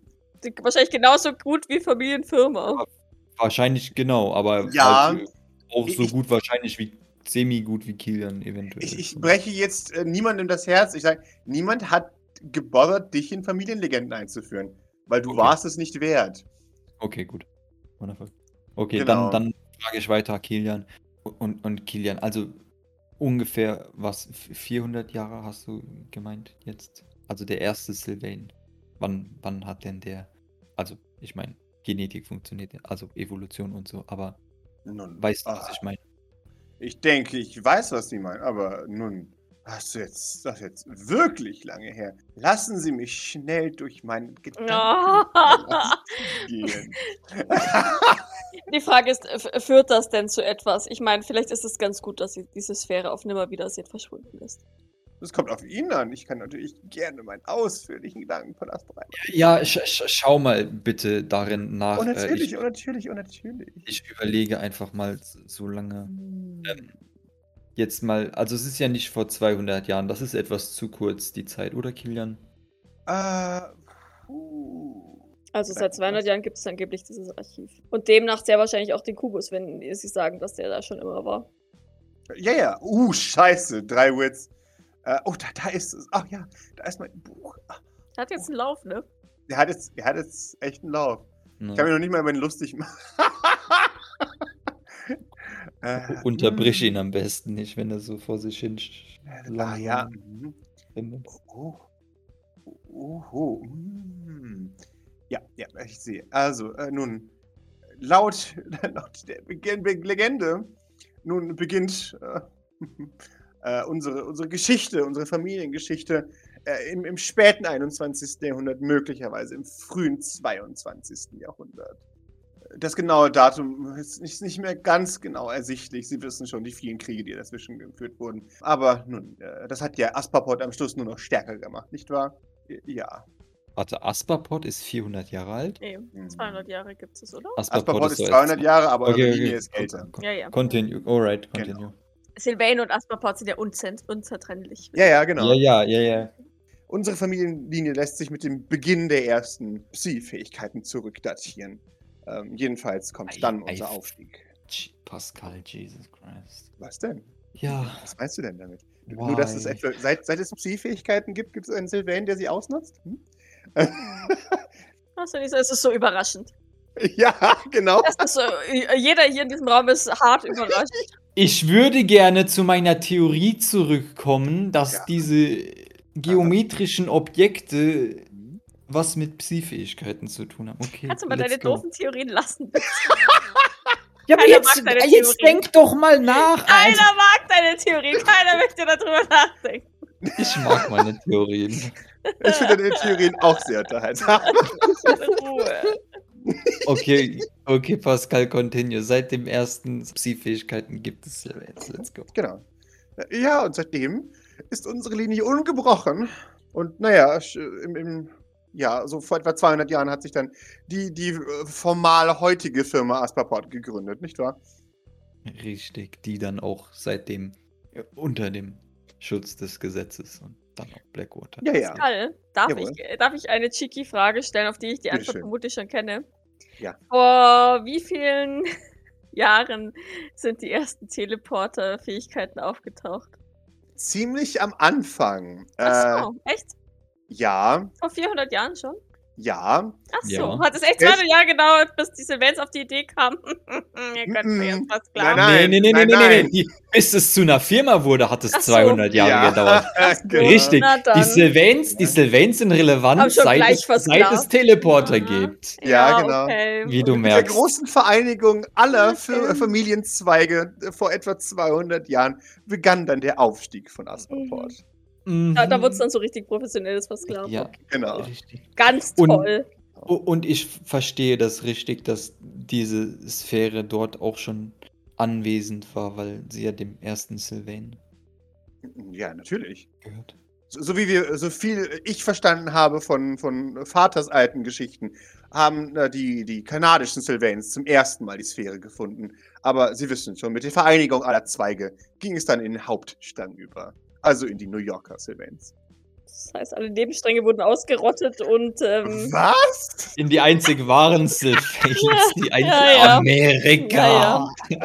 Wahrscheinlich genauso gut wie Familienfirma. Wahrscheinlich genau, aber Ja. halt auch so Ich- gut wahrscheinlich wie, semi gut wie Kilian eventuell. ich, ich breche jetzt äh, niemandem das Herz. Ich sage, niemand hat gebothert, dich in Familienlegenden einzuführen. Weil du Okay. warst es nicht wert. Okay, gut. Wundervoll. Okay, Genau. dann, dann frage ich weiter, Kilian. Und, und Kilian, also ungefähr, was, 400 Jahre hast du gemeint jetzt? Also der erste Sylvain. Wann, wann hat denn der, also ich meine, Genetik funktioniert, also Evolution und so, aber Nun, weißt du, was ah, ich meine? Ich denke, ich weiß, was Sie meinen, aber nun, das ist jetzt, das ist jetzt wirklich lange her. Lassen Sie mich schnell durch meinen Gedanken gehen. Die Frage ist, führt das denn zu etwas? Ich meine, vielleicht ist es ganz gut, dass sie- diese Sphäre auf Nimmerwiedersehen verschwunden ist. Das kommt auf ihn an. Ich kann natürlich gerne meinen ausführlichen Gedankenpalast bereiten. Ja, sch sch schau mal bitte darin nach. Oh, äh, natürlich, ich, oh, natürlich, oh, natürlich. ich überlege einfach mal so lange. Hm. Ähm, jetzt mal, also es ist ja nicht vor 200 Jahren, das ist etwas zu kurz, die Zeit, oder Kilian? Äh, puh. Also seit 200 was? Jahren gibt es angeblich dieses Archiv. Und demnach sehr wahrscheinlich auch den Kubus, wenn sie sagen, dass der da schon immer war. Ja, ja. Uh, scheiße. Drei Wits. Äh, oh, da, da ist es. Ach ja, da ist mein Buch. Ach, Hat jetzt einen Lauf, ne? Der hat jetzt, der hat jetzt echt einen Lauf. Ne? Ich kann mich noch nicht mal über ihn lustig machen. äh, Unterbrich hm. ihn am besten nicht, wenn er so vor sich hin. Ah, ja. findet. Oh. Oh, oh. mm. Ja, ja, ich sehe. Also, äh, nun, laut, laut der Legende, nun beginnt äh, äh, unsere, unsere Geschichte, unsere Familiengeschichte äh, im, im späten 21. Jahrhundert, möglicherweise im frühen 22. Jahrhundert. Das genaue Datum ist nicht, nicht mehr ganz genau ersichtlich. Sie wissen schon die vielen Kriege, die dazwischen geführt wurden. Aber nun, äh, das hat ja Aspaport am Schluss nur noch stärker gemacht, nicht wahr? Ja. Warte, Aspaport ist 400 Jahre alt? Nee, Mhm. 200 Jahre gibt es, oder? Aspaport ist so 200 erst- Jahre, aber Okay, eure okay. Linie ist älter. Ja, ja. Continue, alright, continue. Genau. Sylvain und Aspaport sind ja unzertrennlich. Ja, ja, genau. Ja, ja, ja, ja. Unsere Familienlinie lässt sich mit dem Beginn der ersten Psi-Fähigkeiten zurückdatieren. Ähm, jedenfalls kommt Ei, dann unser Aufstieg. J- Pascal, Jesus Christ. Was denn? Ja, Was meinst du denn damit? Nur, dass es why? etwa, seit, seit es Psi-Fähigkeiten gibt, gibt es einen Sylvain, der sie ausnutzt? Hm? Ist, es ist so überraschend. ja, genau. Das ist so, jeder hier in diesem Raum ist hart überrascht. Ich würde gerne zu meiner Theorie zurückkommen, dass Ja. diese geometrischen Objekte was mit Psi-Fähigkeiten zu tun haben. Okay, Kannst du mal deine go. doofen Theorien lassen? bitte? Ja, aber Keiner jetzt, jetzt denk doch mal nach. Keiner Alter. mag deine Theorien, keiner möchte darüber nachdenken. Ich mag meine Theorien. Ich finde deine Theorien auch sehr unterhaltsam. In Ruhe. Okay, okay, Pascal, continue. Seit dem ersten Psi-Fähigkeiten gibt es ja jetzt. Let's go. Genau. Ja, und seitdem ist unsere Linie ungebrochen. Und naja, im, im, ja, so vor etwa 200 Jahren hat sich dann die, die äh, formal heutige Firma Aspaport gegründet, nicht wahr? Richtig, die dann auch seitdem äh, unter dem Schutz des Gesetzes und dann auch Blackwater. Ja, ja. Karl, darf Jawohl. ich, darf ich eine cheeky Frage stellen, auf die ich die Antwort vermutlich schon kenne? Ja. Vor wie vielen Jahren sind die ersten Teleporter-Fähigkeiten aufgetaucht? Ziemlich am Anfang. Äh, Ach so, echt? ja, Vor 400 Jahren schon? Ja. Ach so, Ja. hat es echt 200 Jahre gedauert, bis die Sylvains auf die Idee kamen? Ihr könnt mir jetzt was Nein, glauben. nein. nee, nee, nee, nee, nein. nee, nee. Die, bis es zu einer Firma wurde, hat es Ach so. 200 Jahre ja. gedauert. genau. Richtig. Die Sylvains, die Sylvains sind relevant, seit es, seit es Teleporter Aha. gibt. Ja, genau. Okay. Wie du Mit der merkst. großen Vereinigung aller Okay. F- Familienzweige äh, vor etwa 200 Jahren begann dann der Aufstieg von Asperport. Da, da wurde es dann so richtig professionelles Versklavt. Ja, Genau. richtig. Ganz Und- toll. O- Und ich verstehe das richtig, dass diese Sphäre dort auch schon anwesend war, weil sie ja dem ersten Sylvain Ja, natürlich. gehört. So, so wie wir, so viel ich verstanden habe von, von Vaters alten Geschichten, haben äh, die, die kanadischen Sylvains zum ersten Mal die Sphäre gefunden. Aber Sie wissen schon, mit der Vereinigung aller Zweige ging es dann in den Hauptstamm über. Also in die New Yorker Sylvains. Das heißt, alle Nebenstränge wurden ausgerottet und ähm, Was? In die einzig wahren Sylvains, die einzig Ja, ja. Amerika. Ja,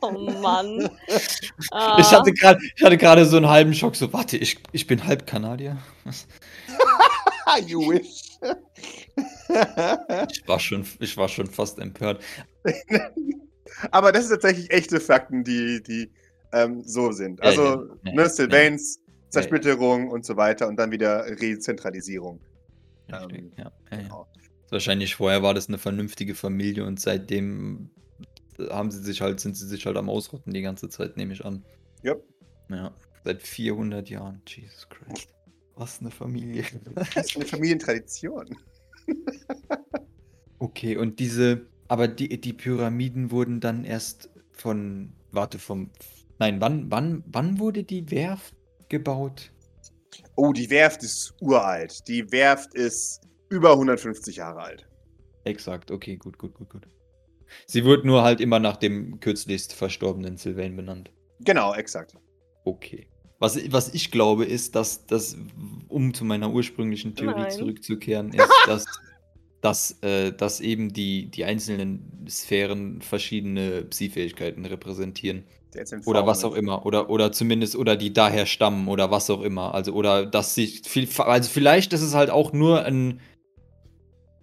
oh Mann. Ah, Ich hatte gerade, ich hatte gerade so einen halben Schock, so, warte, ich, ich bin halb Kanadier. you wish. Ich war schon, ich war schon fast empört. Aber das sind tatsächlich echte Fakten, die, die ähm, so sind. Also, ja, ja, ne, ja. Sylvains, Zersplitterung und so weiter und dann wieder Rezentralisierung. Ähm, ja. genau. Wahrscheinlich vorher war das eine vernünftige Familie und seitdem haben sie sich halt, sind sie sich halt am Ausrotten die ganze Zeit, nehme ich an. Yep. Ja, seit 400 Jahren. Jesus Christ. Was eine Familie. Das ist eine Familientradition. Okay, und diese, aber die, die Pyramiden wurden dann erst von, warte, vom, nein, wann, wann, wann wurde die Werft gebaut? Oh, die Werft ist uralt. Die Werft ist über 150 Jahre alt. Exakt, okay, gut, gut, gut, gut. Sie wird nur halt immer nach dem kürzlichst verstorbenen Sylvain benannt. Genau, exakt. Okay. Was, was ich glaube, ist, dass das, um zu meiner ursprünglichen Theorie Nein. zurückzukehren, ist, dass, dass, äh, dass eben die, die einzelnen Sphären verschiedene Psi-Fähigkeiten repräsentieren. Der ist in Oder was auch immer. Oder, oder zumindest, oder die daher stammen oder was auch immer. Also, oder dass sich viel, also vielleicht ist es halt auch nur ein.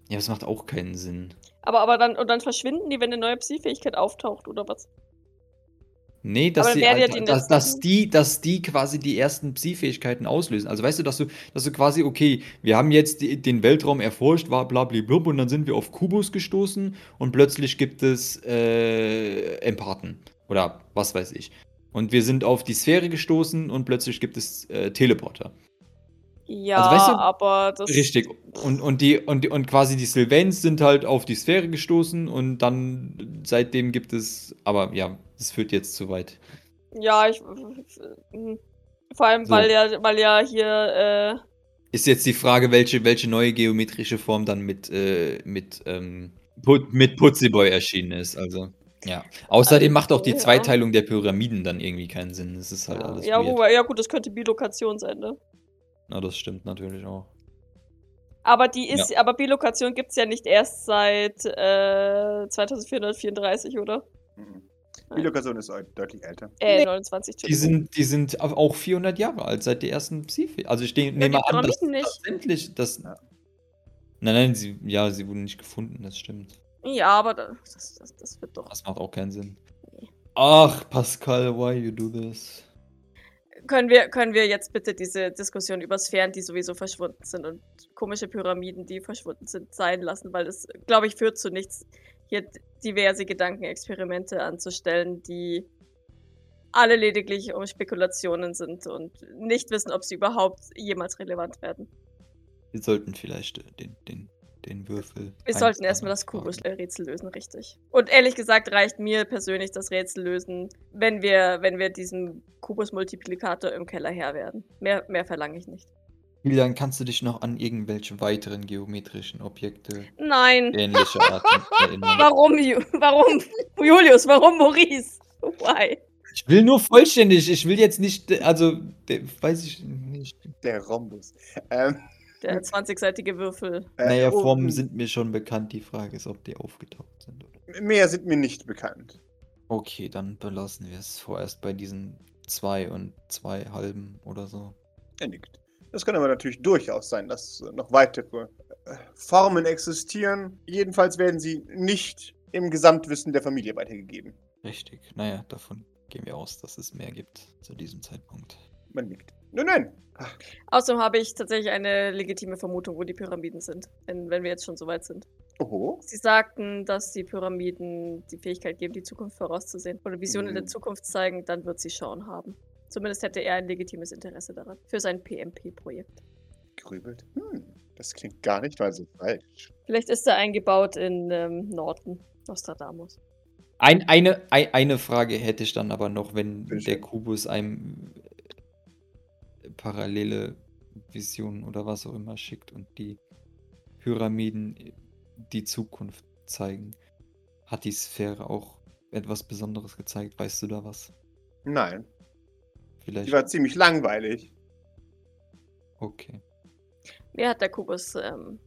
Ja, das macht auch keinen Sinn. aber, aber dann, und dann verschwinden die, wenn eine neue Psi-Fähigkeit auftaucht, oder was? Nee, dass, sie, wer halt- die dass, dass, die, dass die quasi die ersten Psi-Fähigkeiten auslösen. Also weißt du, dass du, dass du quasi, okay, wir haben jetzt die, den Weltraum erforscht, war blablablub, und dann sind wir auf Kubus gestoßen und plötzlich gibt es äh, Empathen. Oder was weiß ich. Und wir sind auf die Sphäre gestoßen und plötzlich gibt es äh, Teleporter. Ja, Also, weißt du- aber das. Richtig. Und, und, die, und, und quasi die Sylvains sind halt auf die Sphäre gestoßen und dann seitdem gibt es, aber ja, das führt jetzt zu weit. Ja, ich. Vor allem, So. weil ja, weil ja hier, äh, Ist jetzt die Frage, welche, welche neue geometrische Form dann mit, äh, mit, ähm, Put, mit Putziboy erschienen ist. Also, ja. Außerdem macht auch die ja. Zweiteilung der Pyramiden dann irgendwie keinen Sinn. Das ist halt Ja. alles ja, weird. wobei, ja gut, das könnte Bilokation sein, ne? Na, das stimmt natürlich auch. Aber die ist, aber Bilokation gibt's ja nicht erst seit äh, 2434, oder? Mhm. Die Lokation ist deut- deutlich älter. Äh, Nee. 29, Die sind, die sind auch 400 Jahre alt, seit der ersten Psi. Also ich de- nehme die an, dass nicht. tatsächlich das. Ja. Nein, nein, sie, ja, sie wurden nicht gefunden, das stimmt. Ja, aber da- das, das, das wird doch. Das macht auch keinen Sinn. Ach, Pascal, why you do this? Können wir, können wir jetzt bitte diese Diskussion über Sphären, die sowieso verschwunden sind und komische Pyramiden, die verschwunden sind, sein lassen, weil es, glaube ich, führt zu nichts, hier diverse Gedankenexperimente anzustellen, die alle lediglich um Spekulationen sind und nicht wissen, ob sie überhaupt jemals relevant werden. Wir sollten vielleicht den, den, den Würfel. Wir sollten erstmal das. Kubus-Rätsel lösen, richtig. Und ehrlich gesagt reicht mir persönlich das Rätsel lösen, wenn wir, wenn wir diesem Kubus-Multiplikator im Keller Herr werden. Mehr, mehr verlange ich nicht. Julian, kannst du dich noch an irgendwelche weiteren geometrischen Objekte Nein. ähnlicher Arten erinnern? Warum, Ju warum, Julius, warum Maurice? Why? Ich will nur vollständig, ich will jetzt nicht, also, der, weiß ich nicht. Der Rhombus. Ähm, Der 20-seitige Würfel. äh, Naja, oh, Formen sind mir schon bekannt. Die Frage ist, ob die aufgetaucht sind. Oder? Mehr sind mir nicht bekannt. Okay, dann belassen wir es vorerst bei diesen zwei und zwei halben oder so. Er nickt. Es kann aber natürlich durchaus sein, dass noch weitere äh, Formen existieren. Jedenfalls werden sie nicht im Gesamtwissen der Familie weitergegeben. Richtig. Naja, davon gehen wir aus, dass es mehr gibt zu diesem Zeitpunkt. Man nickt. Nein, nein. Ach, Außerdem habe ich tatsächlich eine legitime Vermutung, wo die Pyramiden sind, wenn, wenn wir jetzt schon so weit sind. Oho. Sie sagten, dass die Pyramiden die Fähigkeit geben, die Zukunft vorauszusehen oder Visionen Mhm. der Zukunft zeigen, dann wird sie Sean haben. Zumindest hätte er ein legitimes Interesse daran. Für sein PMP-Projekt. Grübelt. Hm, das klingt gar nicht mal so falsch. Vielleicht ist er eingebaut in ähm, Norton, Nostradamus. Ein, eine, ei- eine Frage hätte ich dann aber noch, wenn Bitte der. Kubus einem parallele Visionen oder was auch immer schickt und die Pyramiden die Zukunft zeigen. Hat die Sphäre auch etwas Besonderes gezeigt? Weißt du da was? Nein, Vielleicht. die war ziemlich langweilig. Okay. Mir hat der Kubus ähm,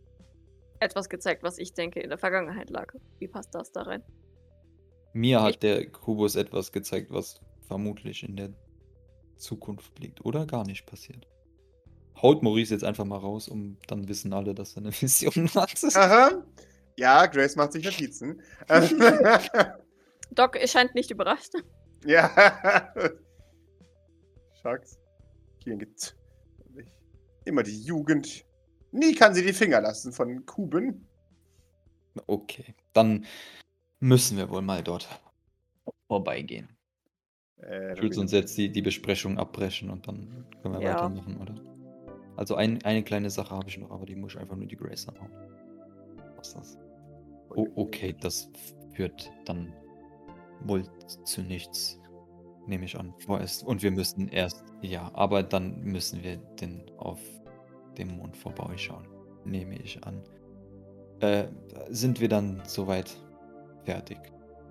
etwas gezeigt, was ich denke in der Vergangenheit lag. Wie passt das da rein? Mir Ich- hat der Kubus etwas gezeigt, was vermutlich in der Zukunft liegt oder gar nicht passiert. Haut Maurice jetzt einfach mal raus, um dann wissen alle, dass er eine Vision hat. Aha. Ja, Grace macht sich Notizen. Doc scheint nicht überrascht. ja. Shucks. Hier gibt's immer die Jugend. Nie kann sie die Finger lassen von Kuben. Okay, dann müssen wir wohl mal dort vorbeigehen. Äh, Ich würde sonst jetzt die, die Besprechung abbrechen und dann können wir Ja. weitermachen, oder? Also ein, eine kleine Sache habe ich noch, aber die muss ich einfach nur die Grace anhauen. Was ist das? Oh, okay, das führt dann wohl zu nichts, nehme ich an. Vorerst. Und wir müssen erst, ja, aber dann müssen wir denn auf dem Mond vorbeischauen, nehme ich an. Äh, sind wir dann soweit fertig?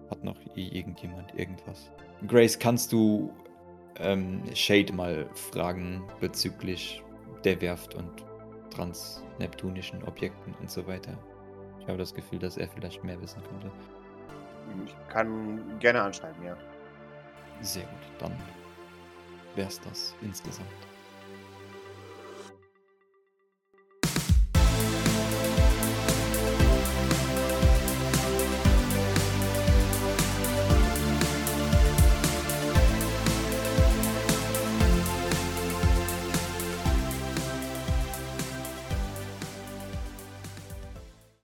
Hat noch irgendjemand irgendwas? Grace, kannst du ähm, Shade mal fragen bezüglich der Werft und transneptunischen Objekten und so weiter? Ich habe das Gefühl, dass er vielleicht mehr wissen könnte. Ich kann gerne anschreiben, ja. Sehr gut, dann wär's das insgesamt.